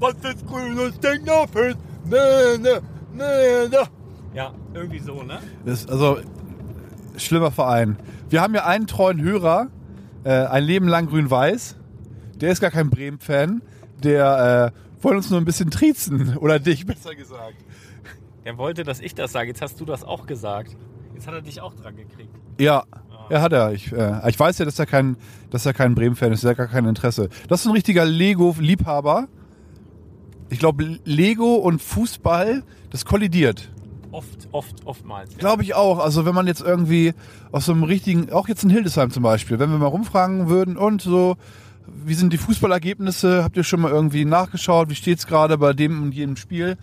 Was ist grün und stinkt nach Fisch? Nee, nee, nee, nee. Ja, irgendwie so, ne? Das ist also schlimmer Verein. Wir haben ja einen treuen Hörer, äh, ein Leben lang grün-weiß. Der ist gar kein Bremen-Fan. Der äh, wollte uns nur ein bisschen triezen. Oder dich, besser gesagt. Er wollte, dass ich das sage. Jetzt hast du das auch gesagt. Jetzt hat er dich auch dran gekriegt. Ja, ja hat er. Ich, äh, ich weiß ja, dass er kein, dass er kein Bremen-Fan ist. Er hat gar kein Interesse. Das ist ein richtiger Lego-Liebhaber. Ich glaube, Lego und Fußball, das kollidiert. Oft, oft, oftmals. Ja. Glaube ich auch. Also wenn man jetzt irgendwie aus so einem richtigen, auch jetzt in Hildesheim zum Beispiel, wenn wir mal rumfragen würden und so, wie sind die Fußballergebnisse? Habt ihr schon mal irgendwie nachgeschaut? Wie steht's gerade bei dem und jenem Spiel?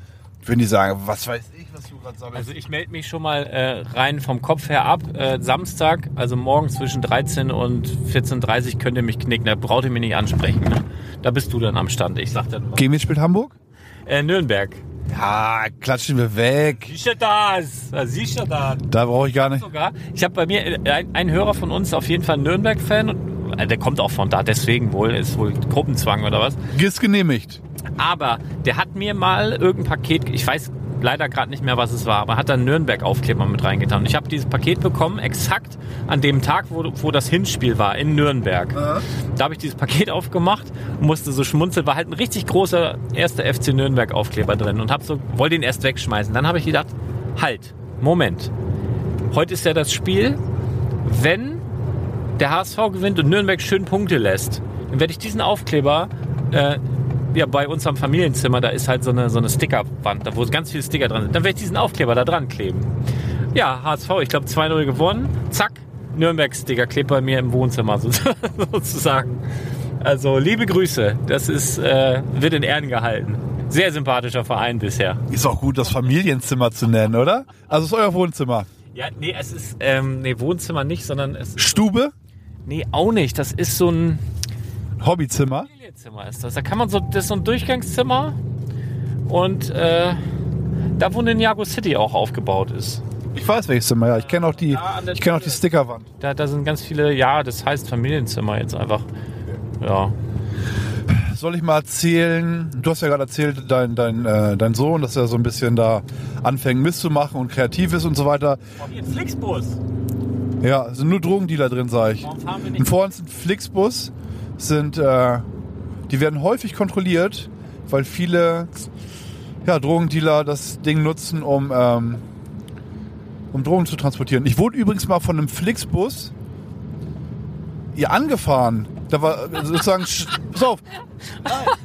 Würden die sagen, was weiß ich, was du gerade sagst. Also ich melde mich schon mal äh, rein vom Kopf her ab. Äh, Samstag, also morgen zwischen 13 und 14.30 Uhr könnt ihr mich knicken. Da braucht ihr mich nicht ansprechen. Ne? Da bist du dann am Stand. Ich sag dann Gegen wen spielt Hamburg? äh, Nürnberg. Ja, klatschen wir weg. Sicher das. Ja, Sicher das. Da brauche ich gar nicht. Sogar. Ich habe bei mir äh, ein, ein Hörer von uns auf jeden Fall Nürnberg-Fan. und, Der kommt auch von da, deswegen wohl. Ist wohl Gruppenzwang oder was. Ist genehmigt. Aber der hat mir mal irgendein Paket, ich weiß leider gerade nicht mehr, was es war, aber hat dann Nürnberg-Aufkleber mit reingetan. Und ich habe dieses Paket bekommen, exakt an dem Tag, wo, wo das Hinspiel war, in Nürnberg. Da habe ich dieses Paket aufgemacht und musste so schmunzeln. War halt ein richtig großer erster FC Nürnberg-Aufkleber drin und hab so, wollte ihn erst wegschmeißen. Dann habe ich gedacht, halt, Moment. Heute ist ja das Spiel, wenn der HSV gewinnt und Nürnberg schön Punkte lässt, dann werde ich diesen Aufkleber äh, ja, bei uns am Familienzimmer, da ist halt so eine, so eine Stickerwand, da wo ganz viele Sticker dran sind. Dann werde ich diesen Aufkleber da dran kleben. Ja, HSV, ich glaube 2-0 gewonnen. Zack, Nürnberg-Sticker klebt bei mir im Wohnzimmer so- sozusagen. Also liebe Grüße, das ist, äh, wird in Ehren gehalten. Sehr sympathischer Verein bisher. Ist auch gut, das Familienzimmer zu nennen, oder? Also es ist euer Wohnzimmer. Ja, nee, es ist, ähm, nee, Wohnzimmer nicht, sondern es ist, Stube, nee, auch nicht. Das ist so ein Hobbyzimmer. Familienzimmer ist das. Da kann man so, das ist so ein Durchgangszimmer und äh, da wo eine Niago City auch aufgebaut ist. Ich weiß welches Zimmer, ja. Ich kenne auch die, Ja, an der ich kenne auch die. Stickerwand. Da, da sind ganz viele, ja, das heißt Familienzimmer jetzt einfach. Ja. Soll ich mal erzählen? Du hast ja gerade erzählt, dein, dein, äh, dein Sohn, dass er so ein bisschen da anfängt Mist zu machen und kreativ ist und so weiter. Wie ein Flixbus. Ja, sind nur Drogendealer drin, sag ich. Nicht? vor uns ein Flixbus sind, äh, die werden häufig kontrolliert, weil viele ja, Drogendealer das Ding nutzen, um, ähm, um Drogen zu transportieren. Ich wurde übrigens mal von einem Flixbus hier angefahren. Da war äh, sozusagen, pass auf,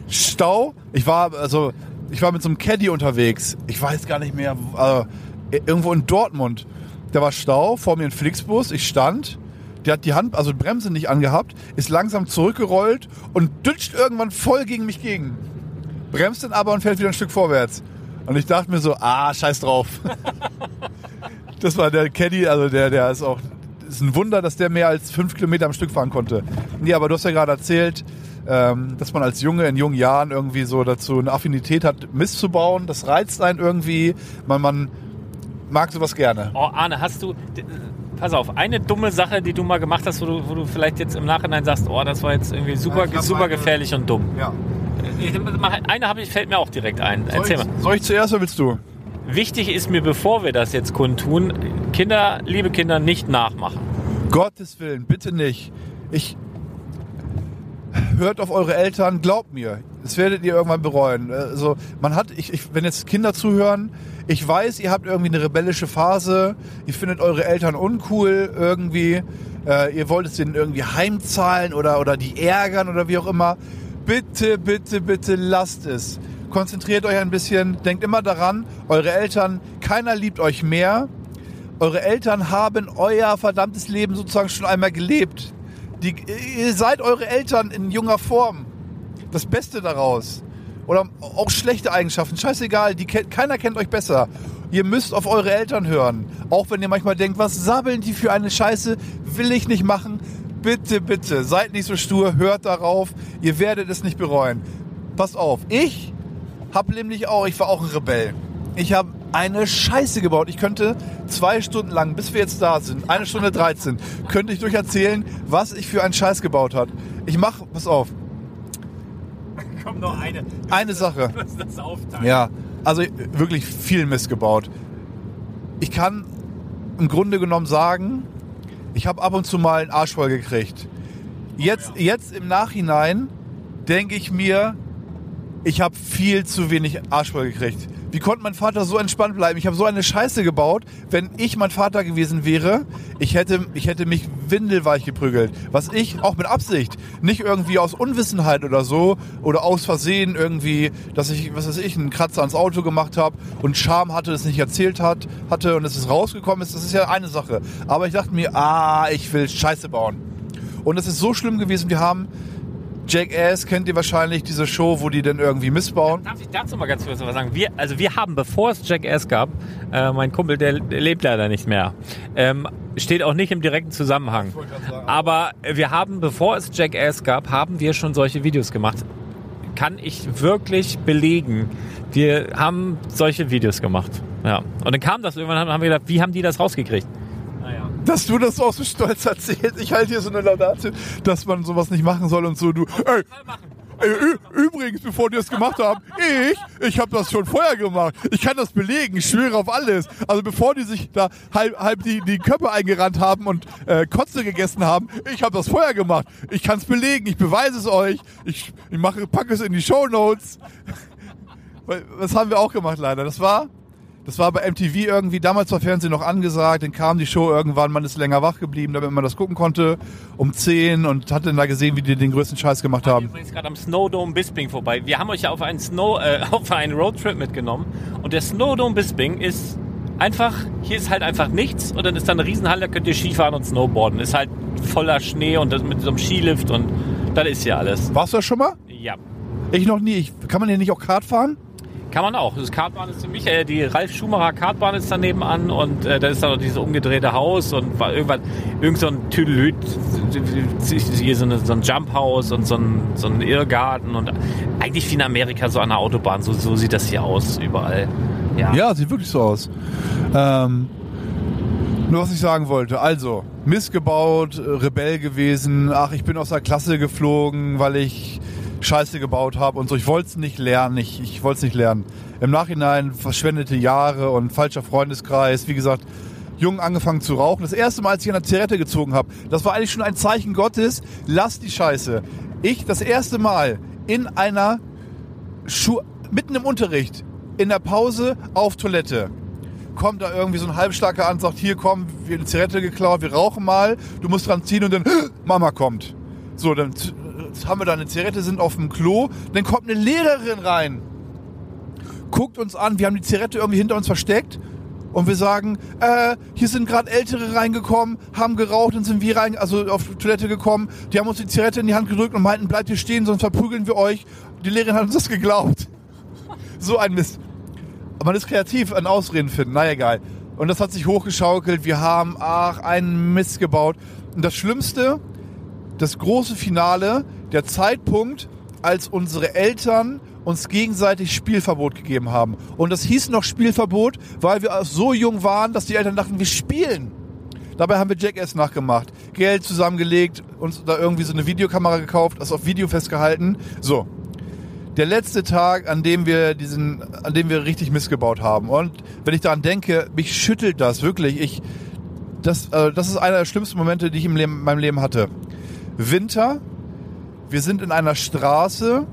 Stau. Ich war, also, ich war mit so einem Caddy unterwegs. Ich weiß gar nicht mehr, äh, irgendwo in Dortmund. Da war Stau, vor mir ein Flixbus. Ich stand. Der hat die Hand, also die Bremse nicht angehabt, ist langsam zurückgerollt und dütscht irgendwann voll gegen mich gegen. Bremst dann aber und fährt wieder ein Stück vorwärts. Und ich dachte mir so, ah, scheiß drauf. das war der Caddy, also der, der ist auch, ist ein Wunder, dass der mehr als fünf Kilometer am Stück fahren konnte. Nee, aber du hast ja gerade erzählt, ähm, dass man als Junge in jungen Jahren irgendwie so dazu eine Affinität hat, Mist zu bauen. Das reizt einen irgendwie. Man, man mag sowas gerne. Oh, Arne, hast du. Pass auf, eine dumme Sache, die du mal gemacht hast, wo du, wo du vielleicht jetzt im Nachhinein sagst, oh, das war jetzt irgendwie super, Ja, super eine- gefährlich und dumm. Ja. Ich mach- Eine habe ich, fällt mir auch direkt ein. Soll Erzähl ich, mal. soll ich zuerst oder willst du? Wichtig ist mir, bevor wir das jetzt kundtun, Kinder, liebe Kinder, nicht nachmachen. Gottes Willen, bitte nicht. Ich hört auf eure Eltern, glaubt mir, das werdet ihr irgendwann bereuen. Also man hat, ich, ich, wenn jetzt Kinder zuhören, ich weiß, ihr habt irgendwie eine rebellische Phase, ihr findet eure Eltern uncool irgendwie, äh, ihr wollt es denen irgendwie heimzahlen oder oder die ärgern oder wie auch immer. Bitte, bitte, bitte lasst es. Konzentriert euch ein bisschen, denkt immer daran, eure Eltern, keiner liebt euch mehr. Eure Eltern haben euer verdammtes Leben sozusagen schon einmal gelebt. Die, ihr seid eure Eltern in junger Form. Das Beste daraus. Oder auch schlechte Eigenschaften. Scheißegal, die, kennt- keiner kennt euch besser. Ihr müsst auf eure Eltern hören. Auch wenn ihr manchmal denkt, was sabbeln die für eine Scheiße, will ich nicht machen. Bitte, bitte, seid nicht so stur, hört darauf. Ihr werdet es nicht bereuen. Passt auf, ich hab nämlich auch, ich war auch ein Rebell. Ich habe eine Scheiße gebaut. Ich könnte zwei Stunden lang, bis wir jetzt da sind, eine Stunde 13, könnte ich durcherzählen, was ich für einen Scheiß gebaut hat. Ich mach, pass auf, Komm noch eine. eine Sache. Das aufteilen. Ja, also wirklich viel Mist gebaut. Ich kann im Grunde genommen sagen, ich habe ab und zu mal einen Arsch voll gekriegt. Jetzt, jetzt im Nachhinein denke ich mir, ich habe viel zu wenig Arsch voll gekriegt. Wie konnte mein Vater so entspannt bleiben? Ich habe so eine Scheiße gebaut. Wenn ich mein Vater gewesen wäre, ich hätte, ich hätte mich windelweich geprügelt. Was ich, auch mit Absicht, nicht irgendwie aus Unwissenheit oder so oder aus Versehen irgendwie, dass ich, was weiß ich, einen Kratzer ans Auto gemacht habe und Scham hatte, es nicht erzählt hat, hatte und es ist rausgekommen ist, das ist ja eine Sache. Aber ich dachte mir, ah, ich will Scheiße bauen. Und es ist so schlimm gewesen, wir haben Jackass, kennt ihr wahrscheinlich, diese Show, wo die dann irgendwie missbauen. Darf ich dazu mal ganz kurz was sagen? Wir, also wir haben, bevor es Jackass gab, äh, mein Kumpel, der lebt leider nicht mehr, ähm, steht auch nicht im direkten Zusammenhang. Aber wir haben, bevor es Jackass gab, haben wir schon solche Videos gemacht. Kann ich wirklich belegen. Wir haben solche Videos gemacht. Ja. Und dann kam das irgendwann, haben wir gedacht, wie haben die das rausgekriegt? Dass du das auch so stolz erzählst. Ich halte hier so eine Laudate, dass man sowas nicht machen soll und so. Du, ey, ey, übrigens, bevor die das gemacht haben, ich, ich habe das schon vorher gemacht. Ich kann das belegen, ich schwöre auf alles. Also bevor die sich da halb, halb die, die Köpfe eingerannt haben und äh, Kotze gegessen haben, ich habe das vorher gemacht. Ich kann es belegen, ich beweise es euch. Ich, ich mache, packe es in die Show Notes. Das haben wir auch gemacht leider. Das war das war bei MTV irgendwie, damals war Fernsehen noch angesagt, dann kam die Show irgendwann, man ist länger wach geblieben, damit man das gucken konnte, um 10 und hat dann da gesehen, wie die den größten Scheiß gemacht Wir haben. sind übrigens gerade am Snowdome Bisping vorbei. Wir haben euch ja auf einen Snow, äh, auf einen Roadtrip mitgenommen. Und der Snowdome Bisping ist einfach, hier ist halt einfach nichts und dann ist da eine Riesenhalle, da könnt ihr Skifahren und Snowboarden. Ist halt voller Schnee und das mit so einem Skilift und das ist ja alles. Warst du das schon mal? Ja. Ich noch nie. Ich, kann man hier nicht auch Kart fahren? Kann man auch. Das Kartbahn ist ziemlich, äh, die Ralf Schumacher Kartbahn ist daneben an und äh, da ist dann noch dieses umgedrehte Haus und war irgendwann, irgend so ein Tüdelüt, hier so, eine, so ein Jumphaus und so ein, so ein Irrgarten und eigentlich wie in Amerika so an der Autobahn, so, so sieht das hier aus überall. Ja. Ja, sieht wirklich so aus. Ähm, nur was ich sagen wollte. Also, missgebaut, äh, Rebell gewesen. Ach, ich bin aus der Klasse geflogen, weil ich Scheiße gebaut habe und so. Ich wollte es nicht lernen. Ich, ich wollte es nicht lernen. Im Nachhinein verschwendete Jahre und falscher Freundeskreis. Wie gesagt, jung angefangen zu rauchen. Das erste Mal, als ich eine Zigarette gezogen habe, das war eigentlich schon ein Zeichen Gottes. Lass die Scheiße. Ich das erste Mal in einer Schu mitten im Unterricht, in der Pause auf Toilette. Kommt da irgendwie so ein Halbstarker an, sagt, hier komm, wir haben eine Zigarette geklaut, wir rauchen mal, du musst dran ziehen und dann, Mama kommt. So, dann haben wir da eine Zigarette, sind auf dem Klo, dann kommt eine Lehrerin rein, guckt uns an, wir haben die Zigarette irgendwie hinter uns versteckt und wir sagen, äh, hier sind gerade Ältere reingekommen, haben geraucht und sind wir rein, also auf die Toilette gekommen, die haben uns die Zigarette in die Hand gedrückt und meinten, bleibt hier stehen, sonst verprügeln wir euch. Die Lehrerin hat uns das geglaubt. So ein Mist. Man ist kreativ an Ausreden finden, na egal. Und das hat sich hochgeschaukelt. Wir haben, ach, einen Mist gebaut. Und das Schlimmste, das große Finale, der Zeitpunkt, als unsere Eltern uns gegenseitig Spielverbot gegeben haben. Und das hieß noch Spielverbot, weil wir so jung waren, dass die Eltern dachten, wir spielen. Dabei haben wir Jackass nachgemacht. Geld zusammengelegt, uns da irgendwie so eine Videokamera gekauft, das auf Video festgehalten. So. Der letzte Tag, an dem wir diesen, an dem wir richtig missgebaut haben. Und wenn ich daran denke, mich schüttelt das wirklich. Ich, das, äh, das ist einer der schlimmsten Momente, die ich im Leben, in meinem Leben hatte. Winter. Wir sind in einer Straße.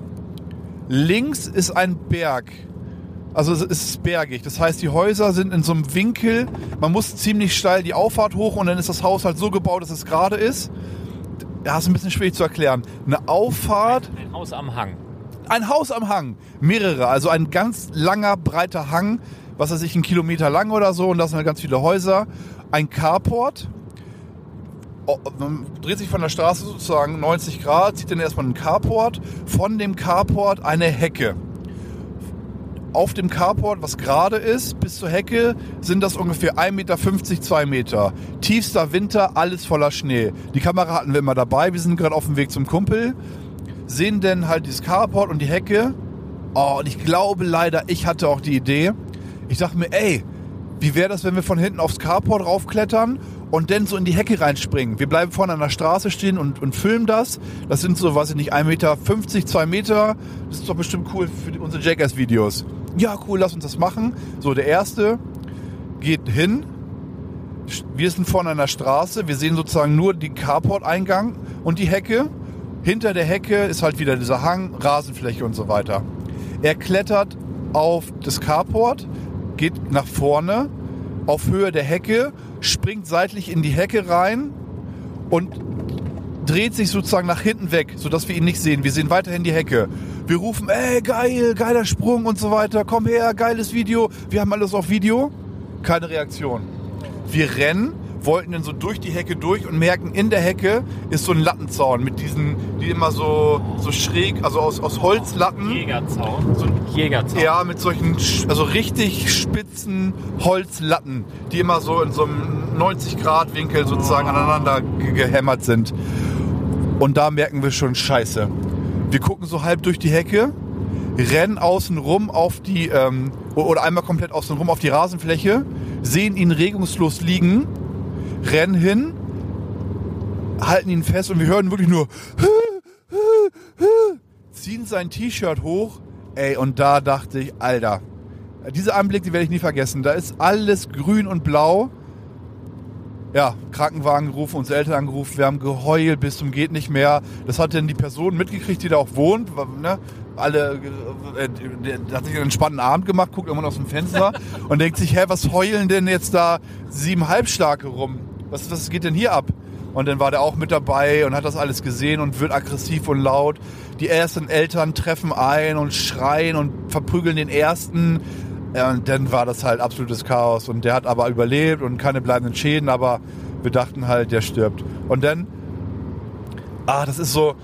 Links ist ein Berg. Also es ist bergig. Das heißt, die Häuser sind in so einem Winkel. Man muss ziemlich steil die Auffahrt hoch und dann ist das Haus halt so gebaut, dass es gerade ist. Ja, ist ein bisschen schwierig zu erklären. Eine Auffahrt. Ein Haus am Hang. Ein Haus am Hang. Mehrere. Also ein ganz langer, breiter Hang. Was weiß ich, ein Kilometer lang oder so. Und da sind halt ganz viele Häuser. Ein Carport. Oh, man dreht sich von der Straße sozusagen 90 Grad, sieht dann erstmal einen Carport. Von dem Carport eine Hecke auf dem Carport, was gerade ist, bis zur Hecke, sind das ungefähr 1,50 Meter, 2 Meter. Tiefster Winter, alles voller Schnee. Die Kamera hatten wir immer dabei. Wir sind gerade auf dem Weg zum Kumpel. Sehen denn halt dieses Carport und die Hecke. Oh, und ich glaube leider, ich hatte auch die Idee. Ich dachte mir, ey, wie wäre das, wenn wir von hinten aufs Carport raufklettern und dann so in die Hecke reinspringen. Wir bleiben vorne an der Straße stehen und, und filmen das. Das sind so, weiß ich nicht, 1,50 Meter, 2 Meter. Das ist doch bestimmt cool für unsere Jackass-Videos. Ja, cool, lass uns das machen. So, der erste geht hin. Wir sind vorne an der Straße. Wir sehen sozusagen nur den Carport-Eingang und die Hecke. Hinter der Hecke ist halt wieder dieser Hang, Rasenfläche und so weiter. Er klettert auf das Carport, geht nach vorne auf Höhe der Hecke, springt seitlich in die Hecke rein und dreht sich sozusagen nach hinten weg, sodass wir ihn nicht sehen. Wir sehen weiterhin die Hecke. Wir rufen, ey, geil, geiler Sprung und so weiter. Komm her, geiles Video. Wir haben alles auf Video. Keine Reaktion. Wir rennen, wollten dann so durch die Hecke durch und merken, in der Hecke ist so ein Lattenzaun mit diesen, die immer so, so schräg, also aus, aus Holzlatten. Jägerzaun. So ein Jägerzaun. Ja, mit solchen, also richtig spitzen Holzlatten, die immer so in so einem 90-Grad-Winkel sozusagen aneinander gehämmert sind. Und da merken wir schon Scheiße. Wir gucken so halb durch die Hecke, rennen außen rum auf die, ähm, oder einmal komplett außen rum auf die Rasenfläche, sehen ihn regungslos liegen, rennen hin, halten ihn fest und wir hören wirklich nur, ziehen sein T-Shirt hoch, ey, und da dachte ich, Alter, diese Anblick, die werde ich nie vergessen. Da ist alles grün und blau ja, Krankenwagen gerufen, unsere Eltern angerufen, wir haben geheult bis zum geht nicht mehr. Das hat dann die Person mitgekriegt, die da auch wohnt. Ne? Alle, äh, hat sich einen entspannten Abend gemacht, guckt irgendwann aus dem Fenster und denkt sich, hä, was heulen denn jetzt da sieben Halbstarke rum? Was, was geht denn hier ab? Und dann war der auch mit dabei und hat das alles gesehen und wird aggressiv und laut. Die ersten Eltern treffen ein und schreien und verprügeln den ersten. Und dann war das halt absolutes Chaos. Und der hat aber überlebt und keine bleibenden Schäden, aber wir dachten halt, der stirbt. Und dann, ah, das ist so,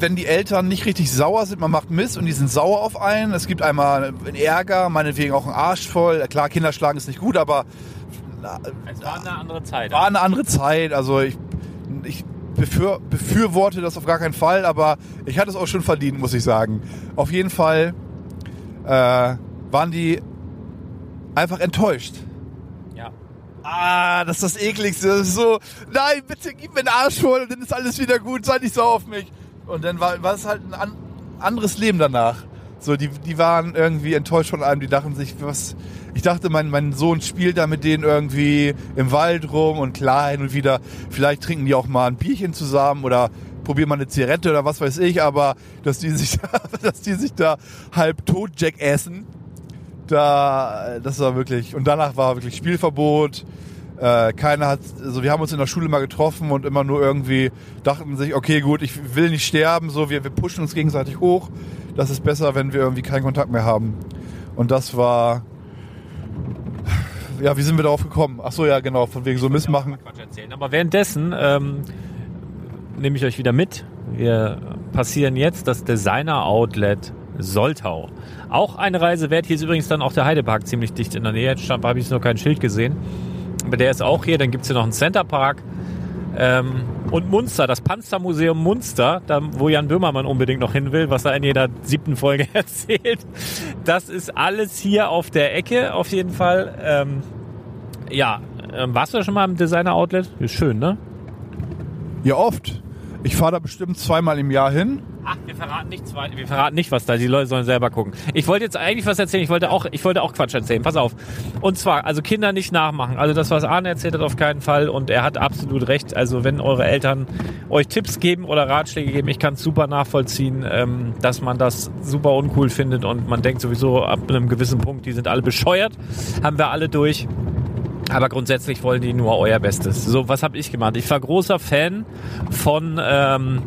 wenn die Eltern nicht richtig sauer sind, man macht Mist und die sind sauer auf einen. Es gibt einmal einen Ärger, meinetwegen auch einen Arsch voll. Klar, Kinder schlagen ist nicht gut, aber. Es war eine andere Zeit. War eine andere Zeit. Also ich, ich befür, befürworte das auf gar keinen Fall, aber ich hatte es auch schon verdient, muss ich sagen. Auf jeden Fall äh, waren die einfach enttäuscht. Ja. Ah, das ist das ekligste. Das ist so, nein, bitte gib mir den Arsch voll und dann ist alles wieder gut, sei nicht so auf mich. Und dann war, war es halt ein an, anderes Leben danach. So, die, die waren irgendwie enttäuscht von einem, die dachten sich, was. Ich dachte, mein, mein Sohn spielt da mit denen irgendwie im Wald rum und klar hin und wieder, vielleicht trinken die auch mal ein Bierchen zusammen oder probieren mal eine Zigarette oder was weiß ich, aber dass die sich da, dass die sich da halb tot Jack essen, da, das war wirklich, und danach war wirklich Spielverbot. Äh, keiner hat, also wir haben uns in der Schule mal getroffen und immer nur irgendwie dachten sich, okay, gut, ich will nicht sterben, so wir, wir pushen uns gegenseitig hoch. Das ist besser, wenn wir irgendwie keinen Kontakt mehr haben. Und das war, ja, wie sind wir darauf gekommen? Ach so, ja, genau, von wegen so Missmachen. Aber währenddessen ähm, nehme ich euch wieder mit. Wir passieren jetzt das Designer Outlet Soltau. Auch eine Reise wert. Hier ist übrigens dann auch der Heidepark ziemlich dicht in der Nähe. Jetzt habe ich noch kein Schild gesehen. Aber der ist auch hier. Dann gibt es hier noch einen Centerpark. Ähm, und Munster, das Panzermuseum Munster, da, wo Jan Böhmermann unbedingt noch hin will, was er in jeder siebten Folge erzählt. Das ist alles hier auf der Ecke, auf jeden Fall. Ähm, ja, ähm, warst du schon mal im Designer Outlet? Ist schön, ne? Ja, oft. Ich fahre da bestimmt zweimal im Jahr hin. Ach, wir verraten nicht zwei, wir verraten nicht, was da. Die Leute sollen selber gucken. Ich wollte jetzt eigentlich was erzählen. Ich wollte auch, ich wollte auch Quatsch erzählen. Pass auf. Und zwar, also Kinder nicht nachmachen. Also das, was Arne erzählt hat, auf keinen Fall. Und er hat absolut recht. Also wenn eure Eltern euch Tipps geben oder Ratschläge geben, ich kann es super nachvollziehen, ähm, dass man das super uncool findet und man denkt sowieso ab einem gewissen Punkt, die sind alle bescheuert. Haben wir alle durch. Aber grundsätzlich wollen die nur euer Bestes. So, was habe ich gemacht? Ich war großer Fan von ähm,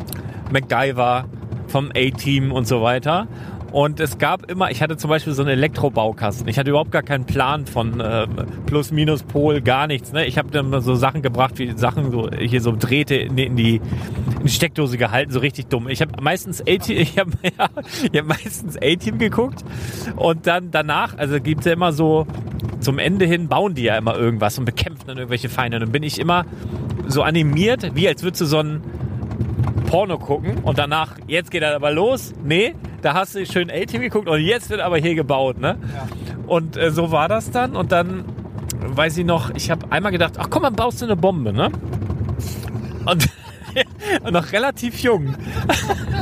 MacGyver, vom A-Team und so weiter. Und es gab immer, ich hatte zum Beispiel so einen Elektrobaukasten. Ich hatte überhaupt gar keinen Plan von äh, Plus, Minus, Pol, gar nichts. Ne? Ich habe dann so Sachen gebracht, wie Sachen so hier so Drähte in die, in die, in die Steckdose gehalten, so richtig dumm. Ich habe meistens A-Team, ich habe ja, ich hab meistens A-Team geguckt und dann danach, also gibt's ja immer so zum Ende hin bauen die ja immer irgendwas und bekämpfen dann irgendwelche Feinde. Und dann bin ich immer so animiert, wie als würdest du so ein Porno gucken und danach, jetzt geht er aber los. Nee, da hast du schön A-Team geguckt und jetzt wird aber hier gebaut, ne? Ja. Und äh, so war das dann und dann weiß ich noch, ich habe einmal gedacht, ach komm, dann baust du eine Bombe, ne? Und, und noch relativ jung.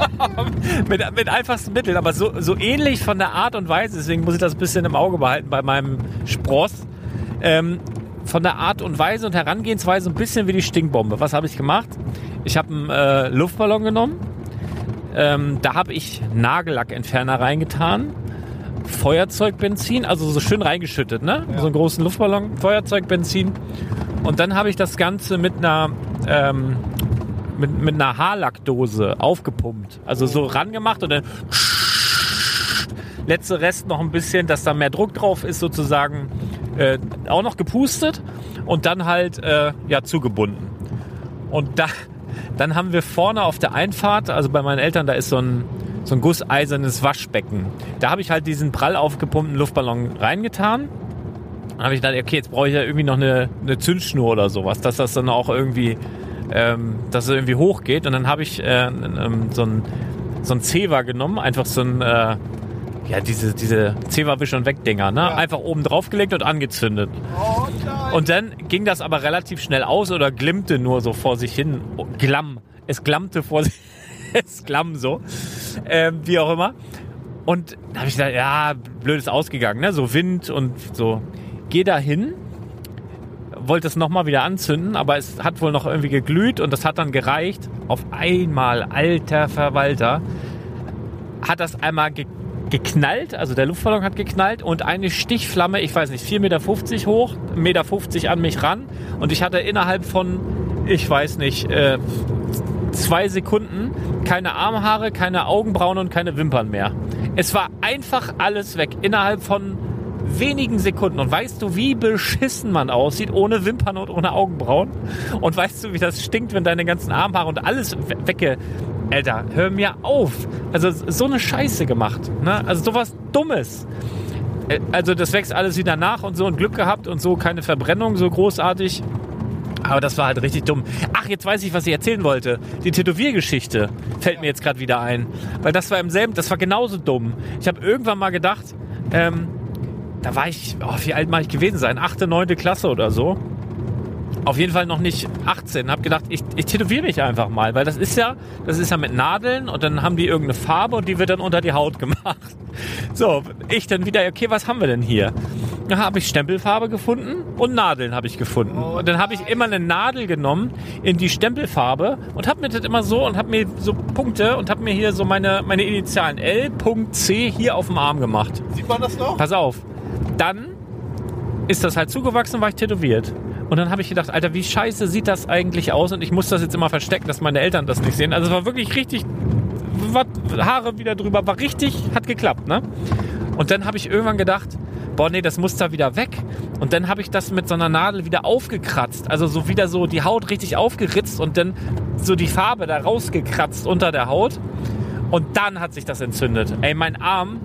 mit, mit einfachsten Mitteln, aber so, so ähnlich von der Art und Weise, deswegen muss ich das ein bisschen im Auge behalten bei meinem Spross. Ähm, von der Art und Weise und Herangehensweise ein bisschen wie die Stinkbombe. Was habe ich gemacht? Ich habe einen äh, Luftballon genommen. Ähm, da habe ich Nagellackentferner reingetan. Feuerzeugbenzin, also so schön reingeschüttet, ne? Ja. So einen großen Luftballon, Feuerzeugbenzin. Und dann habe ich das Ganze mit einer ähm, mit, mit einer Haarlackdose aufgepumpt. Also so rangemacht und dann letzte Rest noch ein bisschen, dass da mehr Druck drauf ist, sozusagen äh, auch noch gepustet und dann halt äh, ja zugebunden. Und da, dann haben wir vorne auf der Einfahrt, also bei meinen Eltern, da ist so ein, so ein gusseisernes Waschbecken. Da habe ich halt diesen prall aufgepumpten Luftballon reingetan. Dann habe ich gedacht, okay, jetzt brauche ich ja irgendwie noch eine, eine Zündschnur oder sowas, dass das dann auch irgendwie, ähm, dass es irgendwie hochgeht. Und dann habe ich äh, ähm, so ein so ein Zewa genommen, einfach so ein äh, ja diese diese Zewa Wisch und weg Dinger, ne? Ja. Einfach oben drauf gelegt und angezündet. Oh. Und dann ging das aber relativ schnell aus oder glimmte nur so vor sich hin. Oh, Glamm. Es glammte vor sich. es glamm so. Ähm, wie auch immer. Und da habe ich gedacht, ja, blöd ist ausgegangen, ne? So Wind und so. Geh da hin, wollte es nochmal wieder anzünden, aber es hat wohl noch irgendwie geglüht und das hat dann gereicht. Auf einmal, alter Verwalter, hat das einmal ge geknallt, also der Luftballon hat geknallt und eine Stichflamme, ich weiß nicht, 4,50 Meter hoch, 1,50 Meter an mich ran und ich hatte innerhalb von, ich weiß nicht, äh, zwei Sekunden keine Armhaare, keine Augenbrauen und keine Wimpern mehr. Es war einfach alles weg, innerhalb von wenigen Sekunden. Und weißt du, wie beschissen man aussieht, ohne Wimpern und ohne Augenbrauen? Und weißt du, wie das stinkt, wenn deine ganzen Armhaare und alles we- wegge... Alter, hör mir auf. Also so eine Scheiße gemacht. Ne? Also sowas Dummes. Äh, Also das wächst alles wieder nach und so und Glück gehabt und so keine Verbrennung so großartig. Aber das war halt richtig dumm. Ach, jetzt weiß ich, was ich erzählen wollte. Die Tätowiergeschichte fällt mir jetzt gerade wieder ein. Weil das war im selben, das war genauso dumm. Ich habe irgendwann mal gedacht, ähm, da war ich, oh, wie alt mag ich gewesen sein? Achte, neunte Klasse oder so. Auf jeden Fall noch nicht 18. Hab gedacht, ich, ich tätowiere mich einfach mal, weil das ist ja, das ist ja mit Nadeln und dann haben die irgendeine Farbe und die wird dann unter die Haut gemacht. So, ich dann wieder, okay, was haben wir denn hier? Da habe ich Stempelfarbe gefunden und Nadeln habe ich gefunden. und dann habe ich immer eine Nadel genommen in die Stempelfarbe und habe mir das immer so und habe mir so Punkte und habe mir hier so meine, meine Initialen L.C hier auf dem Arm gemacht. Sieht man das noch? Pass auf. Dann ist das halt zugewachsen, war ich tätowiert. Und dann habe ich gedacht, Alter, wie scheiße sieht das eigentlich aus? Und ich muss das jetzt immer verstecken, dass meine Eltern das nicht sehen. Also es war wirklich richtig, war, Haare wieder drüber, war richtig, hat geklappt, ne? Und dann habe ich irgendwann gedacht, boah, nee, das muss da wieder weg. Und dann habe ich das mit so einer Nadel wieder aufgekratzt. Also so wieder so die Haut richtig aufgeritzt und dann so die Farbe da rausgekratzt unter der Haut. Und dann hat sich das entzündet. Ey, mein Arm,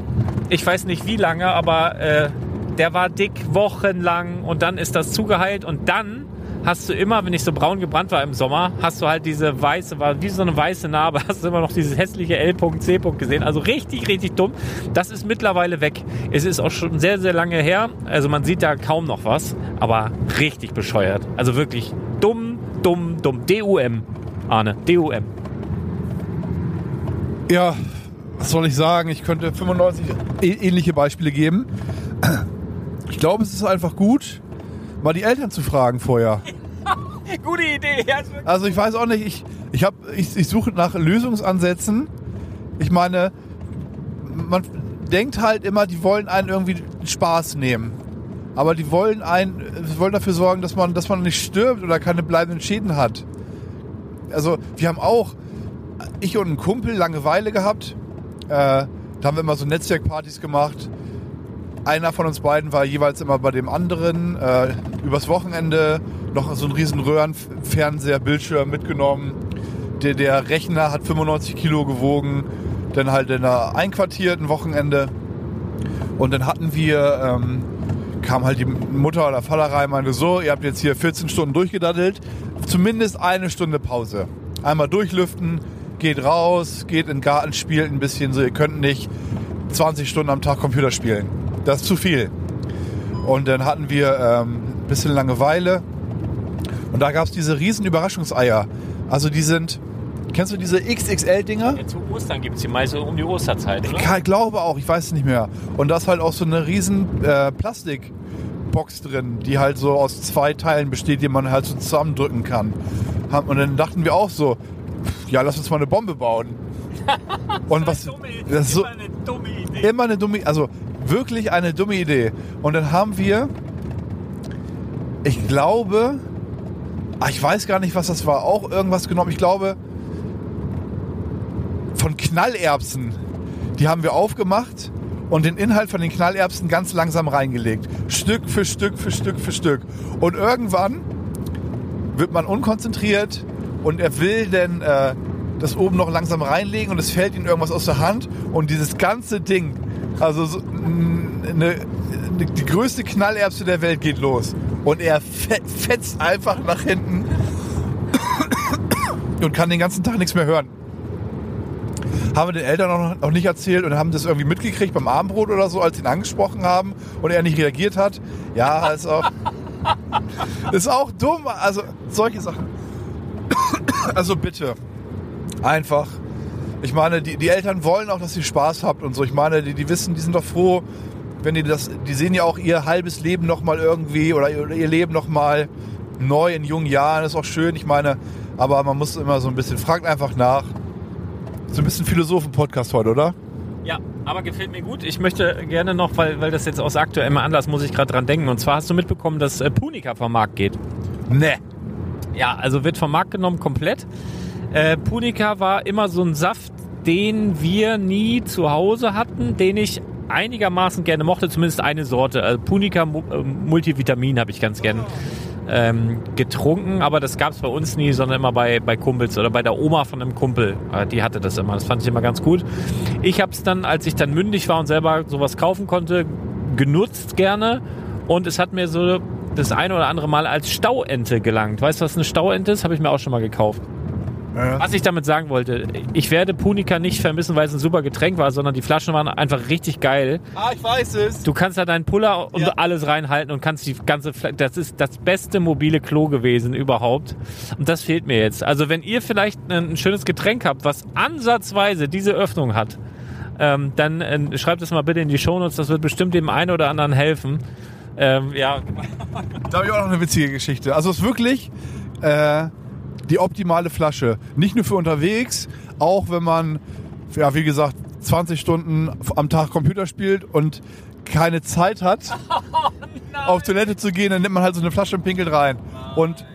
ich weiß nicht wie lange, aber äh, der war dick wochenlang und dann ist das zugeheilt und dann hast du immer, wenn ich so braun gebrannt war im Sommer, hast du halt diese weiße, war wie so eine weiße Narbe, hast du immer noch dieses hässliche L-Punkt, C-Punkt gesehen. Also richtig, richtig dumm. Das ist mittlerweile weg. Es ist auch schon sehr, sehr lange her. Also man sieht da kaum noch was, aber richtig bescheuert. Also wirklich dumm, dumm, dumm. D-U-M, Arne, D-U-M. Ja, was soll ich sagen? Ich könnte 95 ä- ähnliche Beispiele geben. Ich glaube, es ist einfach gut, mal die Eltern zu fragen vorher. Gute Idee. Also ich weiß auch nicht, ich, ich, hab, ich, ich suche nach Lösungsansätzen. Ich meine, man denkt halt immer, die wollen einen irgendwie Spaß nehmen. Aber die wollen einen, wollen dafür sorgen, dass man, dass man nicht stirbt oder keine bleibenden Schäden hat. Also wir haben auch, ich und ein Kumpel, Langeweile gehabt. Äh, da haben wir immer so Netzwerkpartys gemacht. Einer von uns beiden war jeweils immer bei dem anderen. Äh, übers Wochenende noch so einen riesen Röhrenfernseher, Bildschirm mitgenommen. Der, der Rechner hat 95 Kilo gewogen. Dann halt in einer einquartierten Wochenende. Und dann hatten wir, ähm, kam halt die Mutter oder Vater rein, meinte so, ihr habt jetzt hier 14 Stunden durchgedaddelt. Zumindest eine Stunde Pause. Einmal durchlüften, geht raus, geht in den Garten, spielt ein bisschen so. Ihr könnt nicht 20 Stunden am Tag Computer spielen. Das ist zu viel. Und dann hatten wir ähm, ein bisschen Langeweile. Und da gab es diese riesen Überraschungseier. Also die sind, kennst du diese XXL-Dinger? Ja, zu Ostern gibt es die meist so um die Osterzeit, oder? Ich glaube auch, ich weiß es nicht mehr. Und da ist halt auch so eine riesen äh, Plastikbox drin, die halt so aus zwei Teilen besteht, die man halt so zusammendrücken kann. Und dann dachten wir auch so, ja, lass uns mal eine Bombe bauen. Und was, das ist so, eine dumme Idee. immer eine dumme, also wirklich eine dumme Idee. Und dann haben wir, ich glaube, ah, ich weiß gar nicht, was das war, auch irgendwas genommen. Ich glaube, von Knallerbsen. Die haben wir aufgemacht und den Inhalt von den Knallerbsen ganz langsam reingelegt. Stück für Stück für Stück für Stück. Und irgendwann wird man unkonzentriert und er will denn äh, das oben noch langsam reinlegen und es fällt ihm irgendwas aus der Hand und dieses ganze Ding, also so, n- eine, die größte Knallerbse der Welt geht los und er fe fetzt einfach nach hinten und kann den ganzen Tag nichts mehr hören. Haben wir den Eltern auch noch, noch nicht erzählt und haben das irgendwie mitgekriegt beim Abendbrot oder so, als sie ihn angesprochen haben und er nicht reagiert hat. Ja, ist auch, ist auch dumm. Also solche Sachen. Also bitte, einfach. Ich meine, die, die Eltern wollen auch, dass ihr Spaß habt und so. Ich meine, die, die wissen, die sind doch froh, wenn die das, die sehen ja auch ihr halbes Leben nochmal irgendwie oder ihr, ihr Leben nochmal neu in jungen Jahren. ist auch schön. Ich meine, aber man muss immer so ein bisschen, fragt einfach nach. So ein bisschen Philosophen-Podcast heute, oder? Ja, aber gefällt mir gut. Ich möchte gerne noch, weil, weil das jetzt aus aktuellem Anlass muss ich gerade dran denken. Und zwar hast du mitbekommen, dass äh, Punika vom Markt geht. Ne. Ja, also wird vom Markt genommen komplett. Äh, Punika war immer so ein Saft, den wir nie zu Hause hatten, den ich einigermaßen gerne mochte, zumindest eine Sorte. Also Punika Mu- äh, Multivitamin habe ich ganz gern ähm, getrunken, aber das gab es bei uns nie, sondern immer bei, bei Kumpels oder bei der Oma von einem Kumpel. Äh, die hatte das immer. Das fand ich immer ganz gut. Ich habe es dann, als ich dann mündig war und selber sowas kaufen konnte, genutzt gerne und es hat mir so das eine oder andere Mal als Stauente gelangt. Weißt du, was eine Stauente ist? Habe ich mir auch schon mal gekauft. Ja. Was ich damit sagen wollte, ich werde Punika nicht vermissen, weil es ein super Getränk war, sondern die Flaschen waren einfach richtig geil. Ah, ich weiß es. Du kannst da deinen Puller und Ja. alles reinhalten und kannst die ganze Fla das ist das beste mobile Klo gewesen überhaupt. Und das fehlt mir jetzt. Also wenn ihr vielleicht ein, ein schönes Getränk habt, was ansatzweise diese Öffnung hat, ähm, dann äh, schreibt es mal bitte in die Shownotes, das wird bestimmt dem einen oder anderen helfen. Ähm, ja, Da habe ich auch noch eine witzige Geschichte. Also es ist wirklich äh, die optimale Flasche. Nicht nur für unterwegs, auch wenn man, ja wie gesagt, 20 Stunden am Tag Computer spielt und keine Zeit hat, auf Toilette zu gehen, dann nimmt man halt so eine Flasche und pinkelt rein. Und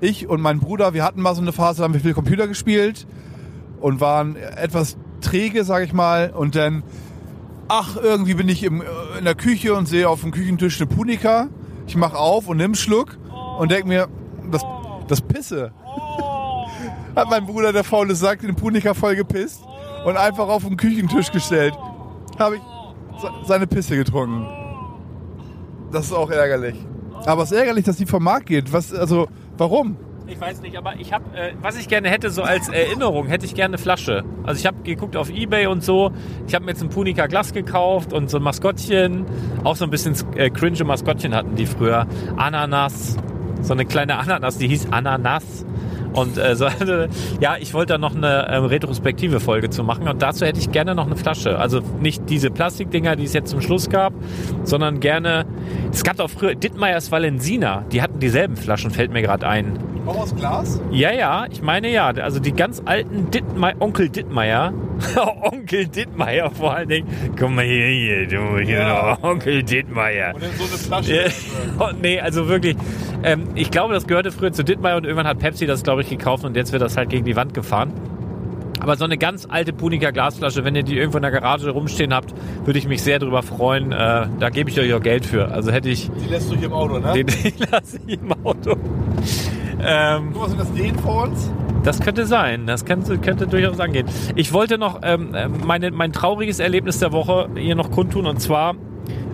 ich und mein Bruder, wir hatten mal so eine Phase, da haben wir viel Computer gespielt und waren etwas träge, sag ich mal. Und dann, ach, irgendwie bin ich im, äh, in der Küche und sehe auf dem Küchentisch eine Punika. Ich mach auf und nimm einen Schluck und denk mir, das, das Pisse. Hat mein Bruder, der faule Sack, den Punika voll gepisst und einfach auf den Küchentisch gestellt. Habe ich se- seine Pisse getrunken. Das ist auch ärgerlich. Aber es ist ärgerlich, dass die vom Markt geht. Was, also, warum? Ich weiß nicht, aber ich habe, äh, was ich gerne hätte, so als Erinnerung, hätte ich gerne eine Flasche. Also ich habe geguckt auf Ebay und so. Ich habe mir jetzt ein Punica Glas gekauft und so ein Maskottchen. Auch so ein bisschen äh, cringe Maskottchen hatten die früher. Ananas. So eine kleine Ananas, die hieß Ananas. Und äh, so, ja, ich wollte da noch eine ähm, retrospektive Folge zu machen und dazu hätte ich gerne noch eine Flasche. Also nicht diese Plastikdinger, die es jetzt zum Schluss gab, sondern gerne. Es gab auch früher Dittmeiers Valensina, die hatten dieselben Flaschen, fällt mir gerade ein. Auch aus Glas? Ja, ja, ich meine ja. Also die ganz alten Dittmeier, Onkel Dittmeier. Onkel Dittmeier vor allen Dingen. Komm mal hier, hier du, hier Ja. noch, Onkel Dittmeier. Und in so eine Flasche. Oh, nee, also wirklich. Ähm, ich glaube, das gehörte früher zu Dittmeier und irgendwann hat Pepsi das, glaube ich, gekauft und jetzt wird das halt gegen die Wand gefahren. Aber so eine ganz alte Punica Glasflasche, wenn ihr die irgendwo in der Garage rumstehen habt, würde ich mich sehr drüber freuen. Äh, da gebe ich euch auch Geld für. Also hätte ich Die lässt du hier im Auto, ne? den, den lasse ich im Auto. Ähm, Guck mal, sind das uns? das könnte sein. Das könnte, könnte durchaus angehen. Ich wollte noch ähm, äh, meine, mein trauriges Erlebnis der Woche hier noch kundtun. Und zwar,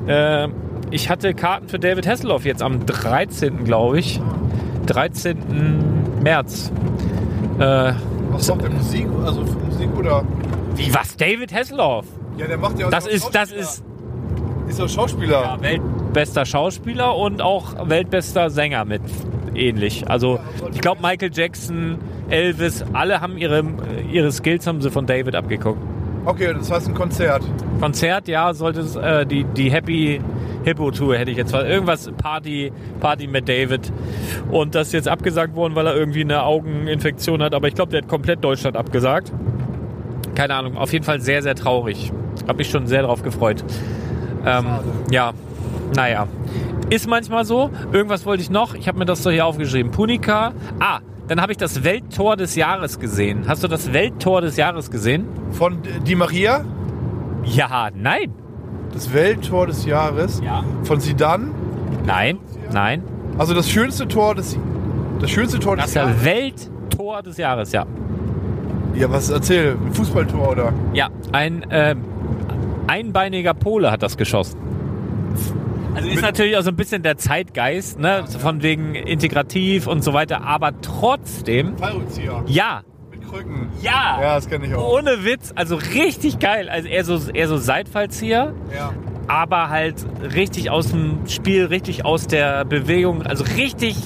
äh, ich hatte Karten für David Hasselhoff jetzt am 13. glaube ich. 13. März. Äh, Was macht der Musik? Also für Musik oder? wie was? David Hasselhoff? Ja, der macht ja auch Das so ist, das ist Ist doch Schauspieler. ja, weltbester Schauspieler und auch weltbester Sänger mit ähnlich. Also ich glaube Michael Jackson, Elvis, alle haben ihre, ihre Skills haben sie von David abgeguckt. Okay, das heißt ein Konzert. Konzert, ja, sollte es äh, die, die Happy Hippo Tour hätte ich jetzt. Irgendwas Party, Party mit David. Und das ist jetzt abgesagt worden, weil er irgendwie eine Augeninfektion hat. Aber ich glaube, der hat komplett Deutschland abgesagt. Keine Ahnung, auf jeden Fall sehr, sehr traurig. Hab mich schon sehr drauf gefreut. Ähm, ja, naja. Ist manchmal so. Irgendwas wollte ich noch. Ich habe mir das so hier aufgeschrieben. Punica. Ah, dann habe ich das Welttor des Jahres gesehen. Hast du das Welttor des Jahres gesehen? Von Di Maria, Ja, nein. das Welttor des Jahres. Ja. Von Sidan. Nein, nein. Also das schönste Tor des das schönste Tor Das des ist Jahres. der Welttor des Jahres, ja. Ja, was erzähl? Ein Fußballtor oder? Ja, ein äh, einbeiniger Pole hat das geschossen. Also ist natürlich auch so ein bisschen der Zeitgeist, ne? Von wegen integrativ und so weiter, aber trotzdem, Fallrückzieher. ja, Mit Krücken. ja, Ja, das kenne ich auch. ohne Witz, also richtig geil. Also eher so, eher so Seitfallzieher, Ja. aber halt richtig aus dem Spiel, richtig aus der Bewegung, also richtig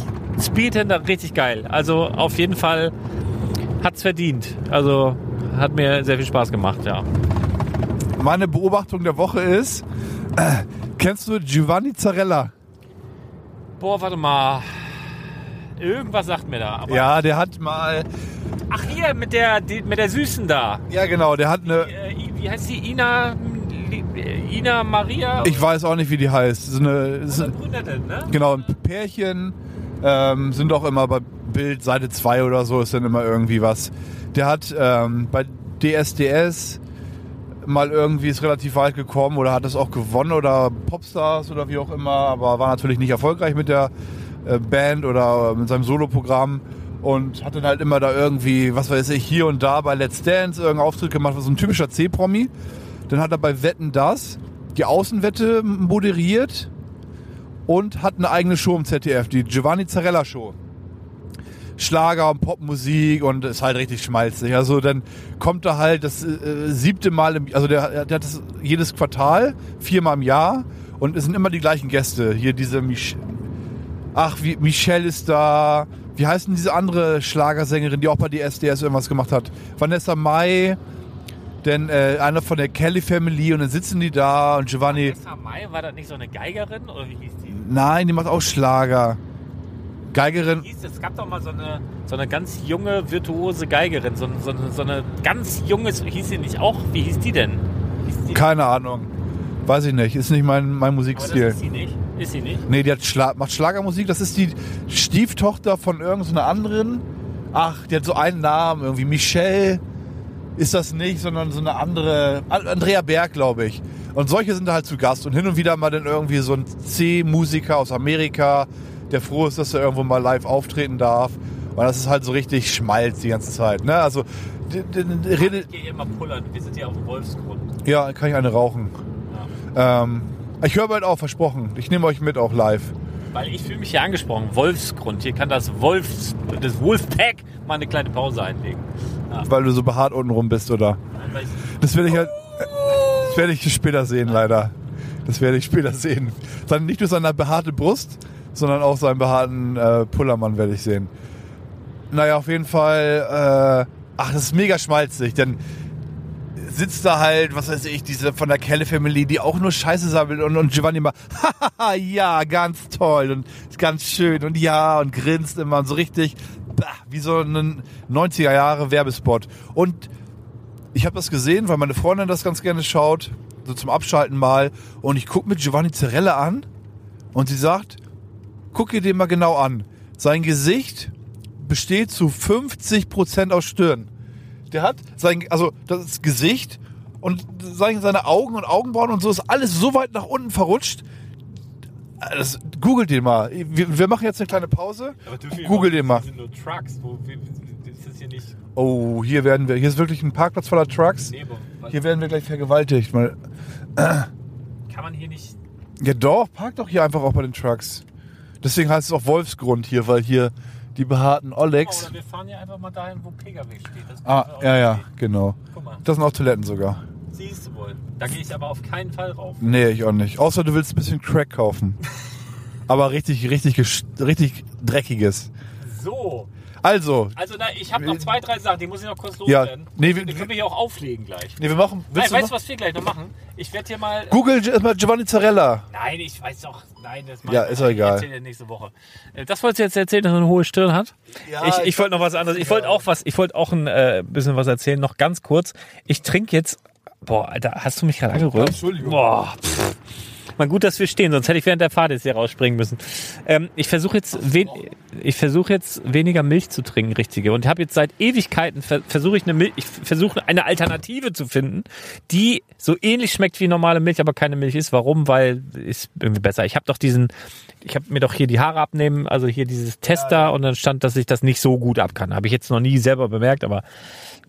Speedhänder, richtig geil. Also auf jeden Fall hat's verdient. Also hat mir sehr viel Spaß gemacht, ja. Meine Beobachtung der Woche ist, äh, kennst du Giovanni Zarella? Boah, warte mal. Irgendwas sagt mir da. Aber Ja, der hat mal, Ach hier, mit der, die, mit der Süßen da. ja genau, der hat eine, Äh, I- wie heißt die? Ina, Ina Maria? ich weiß auch nicht, wie die heißt. So eine, Oder Brünette, ne? genau, ein Pärchen, ähm, sind auch immer bei Bild, Seite 2 oder so, ist dann immer irgendwie was. Der hat ähm, bei DSDS mal irgendwie ist relativ weit gekommen oder hat es auch gewonnen oder Popstars oder wie auch immer, aber war natürlich nicht erfolgreich mit der äh, Band oder mit seinem Soloprogramm und hat dann halt immer da irgendwie, was weiß ich, hier und da bei Let's Dance irgendeinen Auftritt gemacht, so ein typischer C-Promi. Dann hat er bei Wetten das die Außenwette moderiert und hat eine eigene Show im ZDF, die Giovanni Zarella Show. Schlager und Popmusik und ist halt richtig schmalzig. Also dann kommt er halt das äh, siebte Mal, im, also der, der hat das jedes Quartal, viermal im Jahr und es sind immer die gleichen Gäste. Hier diese Mich Ach, wie, Michelle ist da. Wie heißt denn diese andere Schlagersängerin, die auch bei DSDS irgendwas gemacht hat? Vanessa Mai, denn äh, einer von der Kelly Family und dann sitzen die da und Giovanni. Vanessa Mai, war das nicht so eine Geigerin? Oder wie hieß die? Nein, die macht auch Schlager. Geigerin. Es gab doch mal so eine, so eine ganz junge, virtuose Geigerin. So, so, eine- so eine ganz junge, hieß sie nicht auch? Wie hieß die denn? Hieß die, Keine Ahnung. Weiß ich nicht. Ist nicht mein, mein Musikstil. ist sie nicht. Ist sie nicht? Nee, die hat Schla macht Schlagermusik. Das ist die Stieftochter von irgendeiner anderen. Ach, die hat so einen Namen, irgendwie Michelle ist das nicht, sondern so eine andere. An- Andrea Berg, glaube ich. Und solche sind da halt zu Gast. Und hin und wieder mal dann irgendwie so ein C-Musiker aus Amerika, der froh ist, dass er irgendwo mal live auftreten darf. Und das ist halt so richtig Schmalz die ganze Zeit. Ne? Also, redet, Ich gehe immer pullern. Wir sind hier auf dem Wolfsgrund. ja, kann ich eine rauchen. Ähm, Ich höre bald auf, versprochen. Ich nehme euch mit auch live. Weil ich fühle mich hier angesprochen. Wolfsgrund. Hier kann das Wolfs, das Wolfpack mal eine kleine Pause einlegen. Weil du so behaart unten rum bist, oder? Weil ich- Das werde ich halt. Das werde ich später sehen, leider. Das werde ich später sehen. Dann nicht nur seine behaarte Brust, sondern auch seinen behaarten äh, Pullermann werde ich sehen. Naja, auf jeden Fall. Äh, ach, das ist mega schmalzig. Dann sitzt da halt, was weiß ich, diese von der Kelle Family, die auch nur Scheiße sammelt und, und Giovanni immer, hahaha, ja, ganz toll und ganz schön und ja und grinst immer und so richtig, bah, wie so ein 90er Jahre Werbespot. Und ich habe das gesehen, weil meine Freundin das ganz gerne schaut, so zum Abschalten mal. Und ich guck mit Giovanni Zarella an und sie sagt, guck dir den mal genau an. Sein Gesicht besteht zu 50% aus Stirn. Der hat sein, also das Gesicht und sein- seine Augen und Augenbrauen und so ist alles so weit nach unten verrutscht. Das, googelt den mal. Wir, wir machen jetzt eine kleine Pause. Google den mal. Sind nur Trucks. Wo, ist das hier nicht Oh, hier werden wir. Hier ist wirklich ein Parkplatz voller Trucks. Hier werden wir gleich vergewaltigt. Mal. kann man hier nicht. Ja doch, park doch hier einfach auch bei den Trucks. Deswegen heißt es auch Wolfsgrund hier, weil hier die behaarten Oh, Olex. oder wir fahren hier einfach mal dahin, wo Pkw steht. Ah, ja, ja, okay. genau. Guck mal, Das sind auch Toiletten sogar. siehst du wohl. Da gehe ich aber auf keinen Fall rauf. Nee, ich auch nicht. Außer du willst ein bisschen Crack kaufen. Aber richtig, richtig, richtig dreckiges. So. Also, Also, na, ich habe noch zwei, drei Sachen, die muss ich noch kurz Ja, loswerden. nee, wir- die können wir hier auch auflegen gleich. nee, wir machen. Nein, weißt du, was wir gleich noch machen? Ich werde hier mal. Google Gi- mal Giovanni Zarella. Nein, ich weiß doch. Nein, das Ja, ist doch egal. Ich nächste Woche. Äh, Das wolltest du jetzt erzählen, dass er eine hohe Stirn hat? Ja, ich ich ich wollte noch was anderes. Ich wollte auch was. Ich wollte auch ein äh, bisschen was erzählen. Noch ganz kurz. Ich trinke jetzt. Boah, Alter, hast du mich gerade angerührt? Entschuldigung. Boah. Pff. Mal gut, dass wir stehen, sonst hätte ich während der Fahrt jetzt hier rausspringen müssen. Ähm, ich versuche jetzt, ich versuche jetzt weniger Milch zu trinken, richtige. Und habe jetzt seit Ewigkeiten ver versuche ich eine Milch, ich versuche eine Alternative zu finden, die so ähnlich schmeckt wie normale Milch, aber keine Milch ist. Warum? Weil ist irgendwie besser. Ich habe doch diesen, ich habe mir doch hier die Haare abnehmen, also hier dieses Tester und dann stand, dass ich das nicht so gut ab kann. Habe ich jetzt noch nie selber bemerkt, aber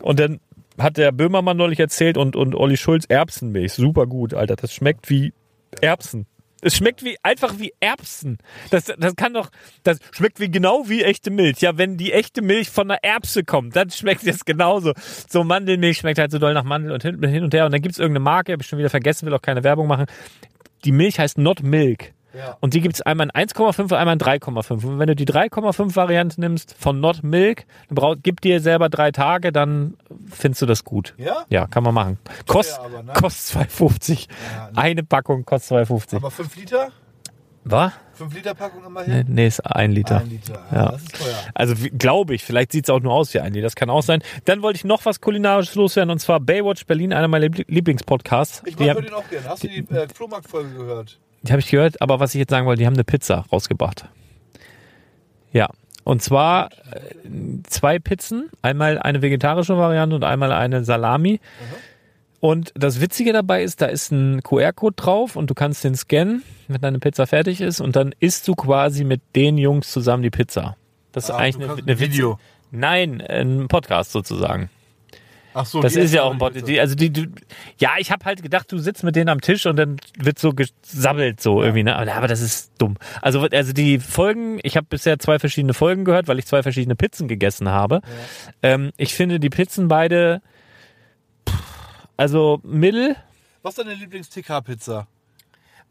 und dann hat der Böhmermann neulich erzählt und, und Olli Schulz Erbsenmilch. Super gut, Alter. Das schmeckt wie Erbsen. Es schmeckt wie einfach wie Erbsen. Das, das kann doch, das schmeckt wie genau wie echte Milch. Ja, wenn die echte Milch von einer Erbse kommt, dann schmeckt es genauso. So Mandelmilch schmeckt halt so doll nach Mandel und hin, hin und her. Und dann gibt's irgendeine Marke, habe ich schon wieder vergessen, will auch keine Werbung machen. Die Milch heißt Not Milk. Ja. Und die gibt's einmal in 1,5 und einmal in 3,5. Und wenn du die 3,5 Variante nimmst von Not Milk, dann brauch, gib dir selber drei Tage, dann findest du das gut. Ja? Ja, kann man machen. Kost, aber, ne? kostet 2,50. Eine Packung kostet 2,50. Aber 5 Liter? Was? 5 Liter Packung Nee, immerhin? nee, ist ein Liter. Ein Liter. Ja. Das ist teuer. Also glaube ich, vielleicht sieht's auch nur aus wie ein Liter, das kann auch sein. Dann wollte ich noch was Kulinarisches loswerden und zwar Baywatch Berlin, einer meiner Liebl- Lieblingspodcasts. Ich mag den auch gerne. Hast du die äh, Flohmarkt-Folge gehört? Die habe ich gehört, aber was ich jetzt sagen wollte, die haben eine Pizza rausgebracht. Ja, und zwar äh, zwei Pizzen, einmal eine vegetarische Variante und einmal eine Salami. Und das Witzige dabei ist, da ist ein QR-Code drauf und du kannst den scannen, wenn deine Pizza fertig ist und dann isst du quasi mit den Jungs zusammen die Pizza. Das ist Ah, eigentlich eine, eine ein Video. Witze- Nein, ein Podcast sozusagen. Ach so, Das ist ja auch ein Podcast. Also die, die, ja, ich habe halt gedacht, du sitzt mit denen am Tisch und dann wird so gesammelt so irgendwie, ne? Aber, aber das ist dumm. Also also die Folgen, ich habe bisher zwei verschiedene Folgen gehört, weil ich zwei verschiedene Pizzen gegessen habe. Ähm, ich finde die Pizzen beide, pff, also mittel. Was ist deine Lieblings-TK-Pizza?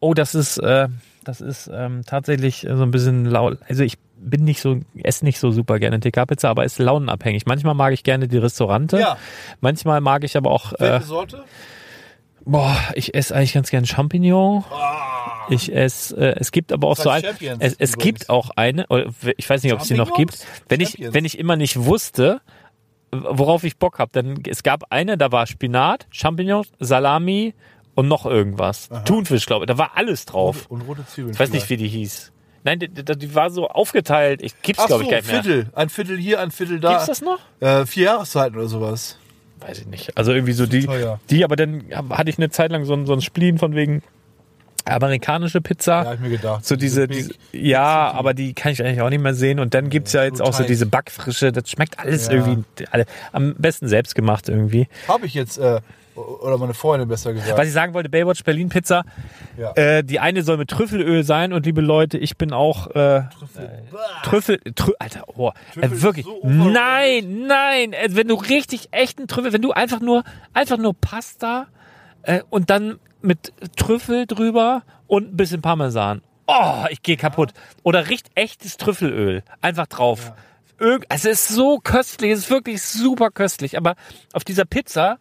Oh, das ist, äh, das ist ähm, tatsächlich so ein bisschen laut. Also ich bin nicht so, esse nicht so super gerne TK-Pizza, aber ist launenabhängig. Manchmal mag ich gerne die Restaurante. Ja. Manchmal mag ich aber auch, äh, Welche Sorte? boah, ich esse eigentlich ganz gern Champignon. Ah, Ich esse, äh, es gibt aber auch so ein, es, es gibt auch eine, ich weiß nicht, ob es die noch gibt. Wenn ich, Champions. wenn ich immer nicht wusste, worauf ich Bock habe, dann es gab eine, da war Spinat, Champignon, Salami und noch irgendwas. Thunfisch, glaube ich. Da war alles drauf. Und rote Zwiebeln. Ich weiß nicht, wie die hieß. Nein, die, die, war so aufgeteilt. Ich gibt's glaube so, ich gar nicht mehr. Viertel. Ein Viertel hier, ein Viertel da. Gibt's das noch? Äh, vier Jahreszeiten oder sowas. Weiß ich nicht. Also irgendwie so die, teuer. die, aber dann hatte ich eine Zeit lang so, ein- so ein Spleen von wegen amerikanische Pizza. Ja, ich mir gedacht. So diese, diese ja, aber die kann ich eigentlich auch nicht mehr sehen. Und dann gibt's ja jetzt auch so diese Backfrische. Das schmeckt alles Ja. irgendwie alle, am besten selbst gemacht irgendwie. Habe ich jetzt, äh, Oder meine Freundin besser gesagt. Was ich sagen wollte, Baywatch Berlin Pizza. Ja. Äh, die eine soll mit Trüffelöl sein und liebe Leute, ich bin auch äh, Trüffel, Trü Alter, oh, Trüffel äh, ist wirklich. so nein, nein, äh, wenn du richtig echten Trüffel, wenn du einfach nur einfach nur Pasta äh, und dann mit Trüffel drüber und ein bisschen Parmesan. Oh, ich gehe kaputt. Oder richtig echtes Trüffelöl einfach drauf. Also es ist so köstlich, es ist wirklich super köstlich, aber auf dieser Pizza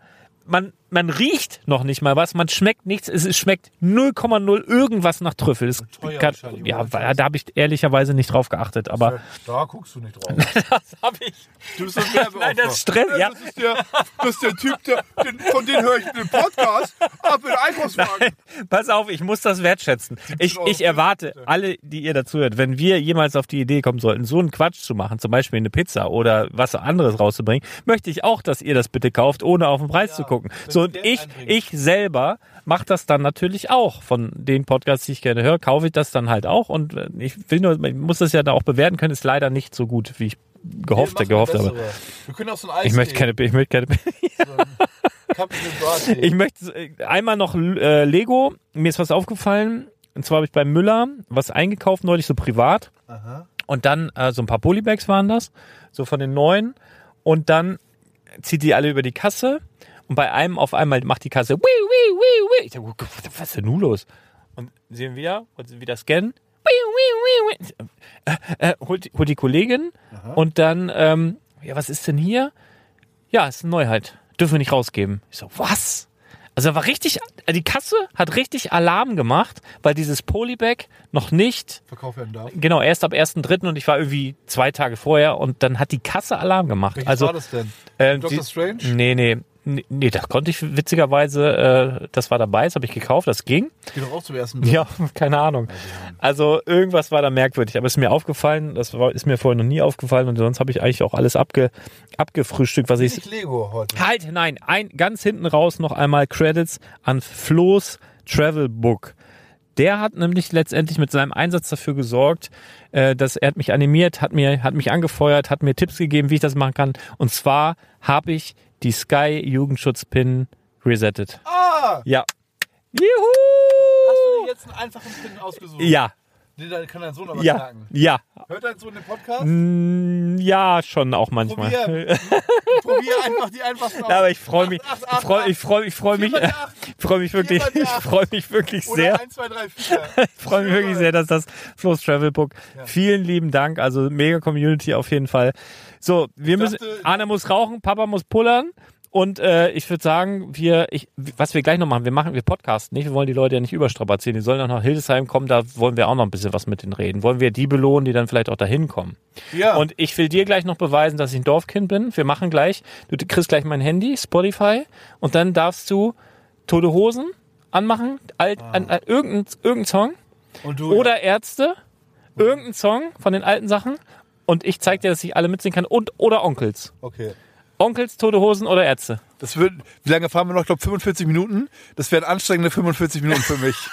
man, man riecht noch nicht mal was, man schmeckt nichts, es, schmeckt 0,0 irgendwas nach Trüffel. Teuer kann, ja, da habe ich ehrlicherweise nicht drauf geachtet, aber da guckst du nicht drauf. das habe ich. Du bist Werbeopfer. Nein, das stresst, ja. Das ist der, das ist der Typ, der, den, von dem höre ich den Podcast ab in Einkaufswagen. Pass auf, ich muss das wertschätzen. Ich, ich erwarte, alle, die ihr dazu hört, wenn wir jemals auf die Idee kommen sollten, so einen Quatsch zu machen, zum Beispiel eine Pizza oder was anderes rauszubringen, möchte ich auch, dass ihr das bitte kauft, ohne auf den Preis zu gucken. So, und Geld ich, ich selber mache das dann natürlich auch. Von den Podcasts, die ich gerne höre, kaufe ich das dann halt auch. Und äh, ich will nur, ich muss das ja da auch bewerten können, ist leider nicht so gut, wie ich gehofft, gehofft habe. Wir können auch so ein Eis Ich möchte keine, ich möchte keine. Ich möchte äh, einmal noch äh, Lego. Mir ist was aufgefallen. Und zwar habe ich bei Müller was eingekauft, neulich so privat. Aha. Und dann äh, so ein paar Polybags waren das, so von den neuen. Und dann zieht die alle über die Kasse. Und bei einem auf einmal macht die Kasse, wii, wii, wii, wii. Ich dachte, was ist denn nun los? Und sehen wir, und wieder scannen. Wii, wii, wii. Äh, äh, holt, holt die Kollegin und dann, ähm, ja, was ist denn hier? Ja, ist eine Neuheit. Dürfen wir nicht rausgeben. Ich so, was? Also war richtig, die Kasse hat richtig Alarm gemacht, weil dieses Polybag noch nicht Verkauf werden darf. Genau, erst ab 1.3. und ich war irgendwie zwei Tage vorher und dann hat die Kasse Alarm gemacht. Welches also, war das denn? ähm, Dr. die- Strange? Nee, nee. Nee, das konnte ich witzigerweise, äh, das war dabei, das habe ich gekauft, das ging. Geht doch auch zum ersten Ja, keine Ahnung. Also irgendwas war da merkwürdig, aber es ist mir aufgefallen, das war, ist mir vorher noch nie aufgefallen und sonst habe ich eigentlich auch alles abge, abgefrühstückt, was ich Nicht Lego heute. Halt, nein, ein, ganz hinten raus noch einmal Credits an Flo's Travel Book. Der hat nämlich letztendlich mit seinem Einsatz dafür gesorgt, äh, dass er hat mich animiert, hat mir, hat mich angefeuert, hat mir Tipps gegeben, wie ich das machen kann. Und zwar habe ich die Sky Jugendschutz-Pin resettet. Ah! Ja. Hast du Juhu! dir jetzt einen einfachen Pin ausgesucht? Ja, Nee, dann kann dein Sohn aber ja, knacken. ja. Hört dein Sohn den Podcast? Mm, Ja, schon auch manchmal. Probier. Probier einfach die einfachsten aus. Ja, aber ich freue mich, Acht, ich acht, freue acht, ich freue ich freue mich, ich freue mich wirklich, ich freue mich wirklich sehr. 1, 2, 3, 4. Ich freue mich wirklich sehr, dass das Flo's Travelbook. Vielen lieben Dank. Also mega Community auf jeden Fall. So, wir müssen. dachte- muss rauchen, Papa muss pullern. Und äh, ich würde sagen, wir, ich, was wir gleich noch machen, wir machen, wir podcasten nicht, wir wollen die Leute ja nicht überstrapazieren, die sollen auch nach Hildesheim kommen, da wollen wir auch noch ein bisschen was mit denen reden. Wollen wir die belohnen, die dann vielleicht auch dahin kommen. Ja. Und ich will dir gleich noch beweisen, dass ich ein Dorfkind bin. Wir machen gleich, du kriegst gleich mein Handy, Spotify, und dann darfst du Tote Hosen anmachen, alt, an, an, irgendein, irgendein Song. Und du, Oder Ärzte, irgendein Song von den alten Sachen. Und ich zeig dir, dass ich alle mitsingen kann. Und oder Onkels. Okay. Onkels, Tote Hosen oder Ärzte. Das wird, wie lange fahren wir noch? Ich glaube 45 Minuten. Das wären anstrengende 45 Minuten für mich.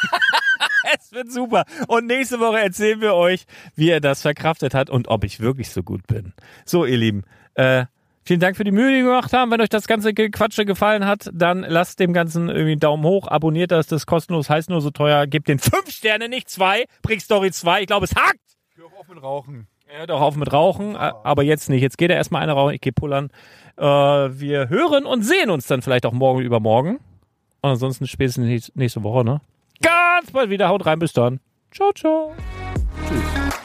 Es wird super. Und nächste Woche erzählen wir euch, wie er das verkraftet hat und ob ich wirklich so gut bin. So, ihr Lieben. Äh, Vielen Dank für die Mühe, die wir gemacht haben. Wenn euch das ganze Quatsche gefallen hat, dann lasst dem Ganzen irgendwie einen Daumen hoch, abonniert das, das ist kostenlos, heißt nur so teuer, gebt den fünf Sterne, nicht zwei, Brick Story 2, ich glaube, es hakt! Hör auf mit Rauchen. Hört auch auf mit Rauchen, äh, aber jetzt nicht. Jetzt geht er erstmal eine rauchen, ich gehe pullern. Äh, wir hören und sehen uns dann vielleicht auch morgen übermorgen. Und ansonsten spätestens nächste- nächste Woche, ne? Ganz bald wieder. Haut rein, bis dann. Ciao, ciao. Tschüss.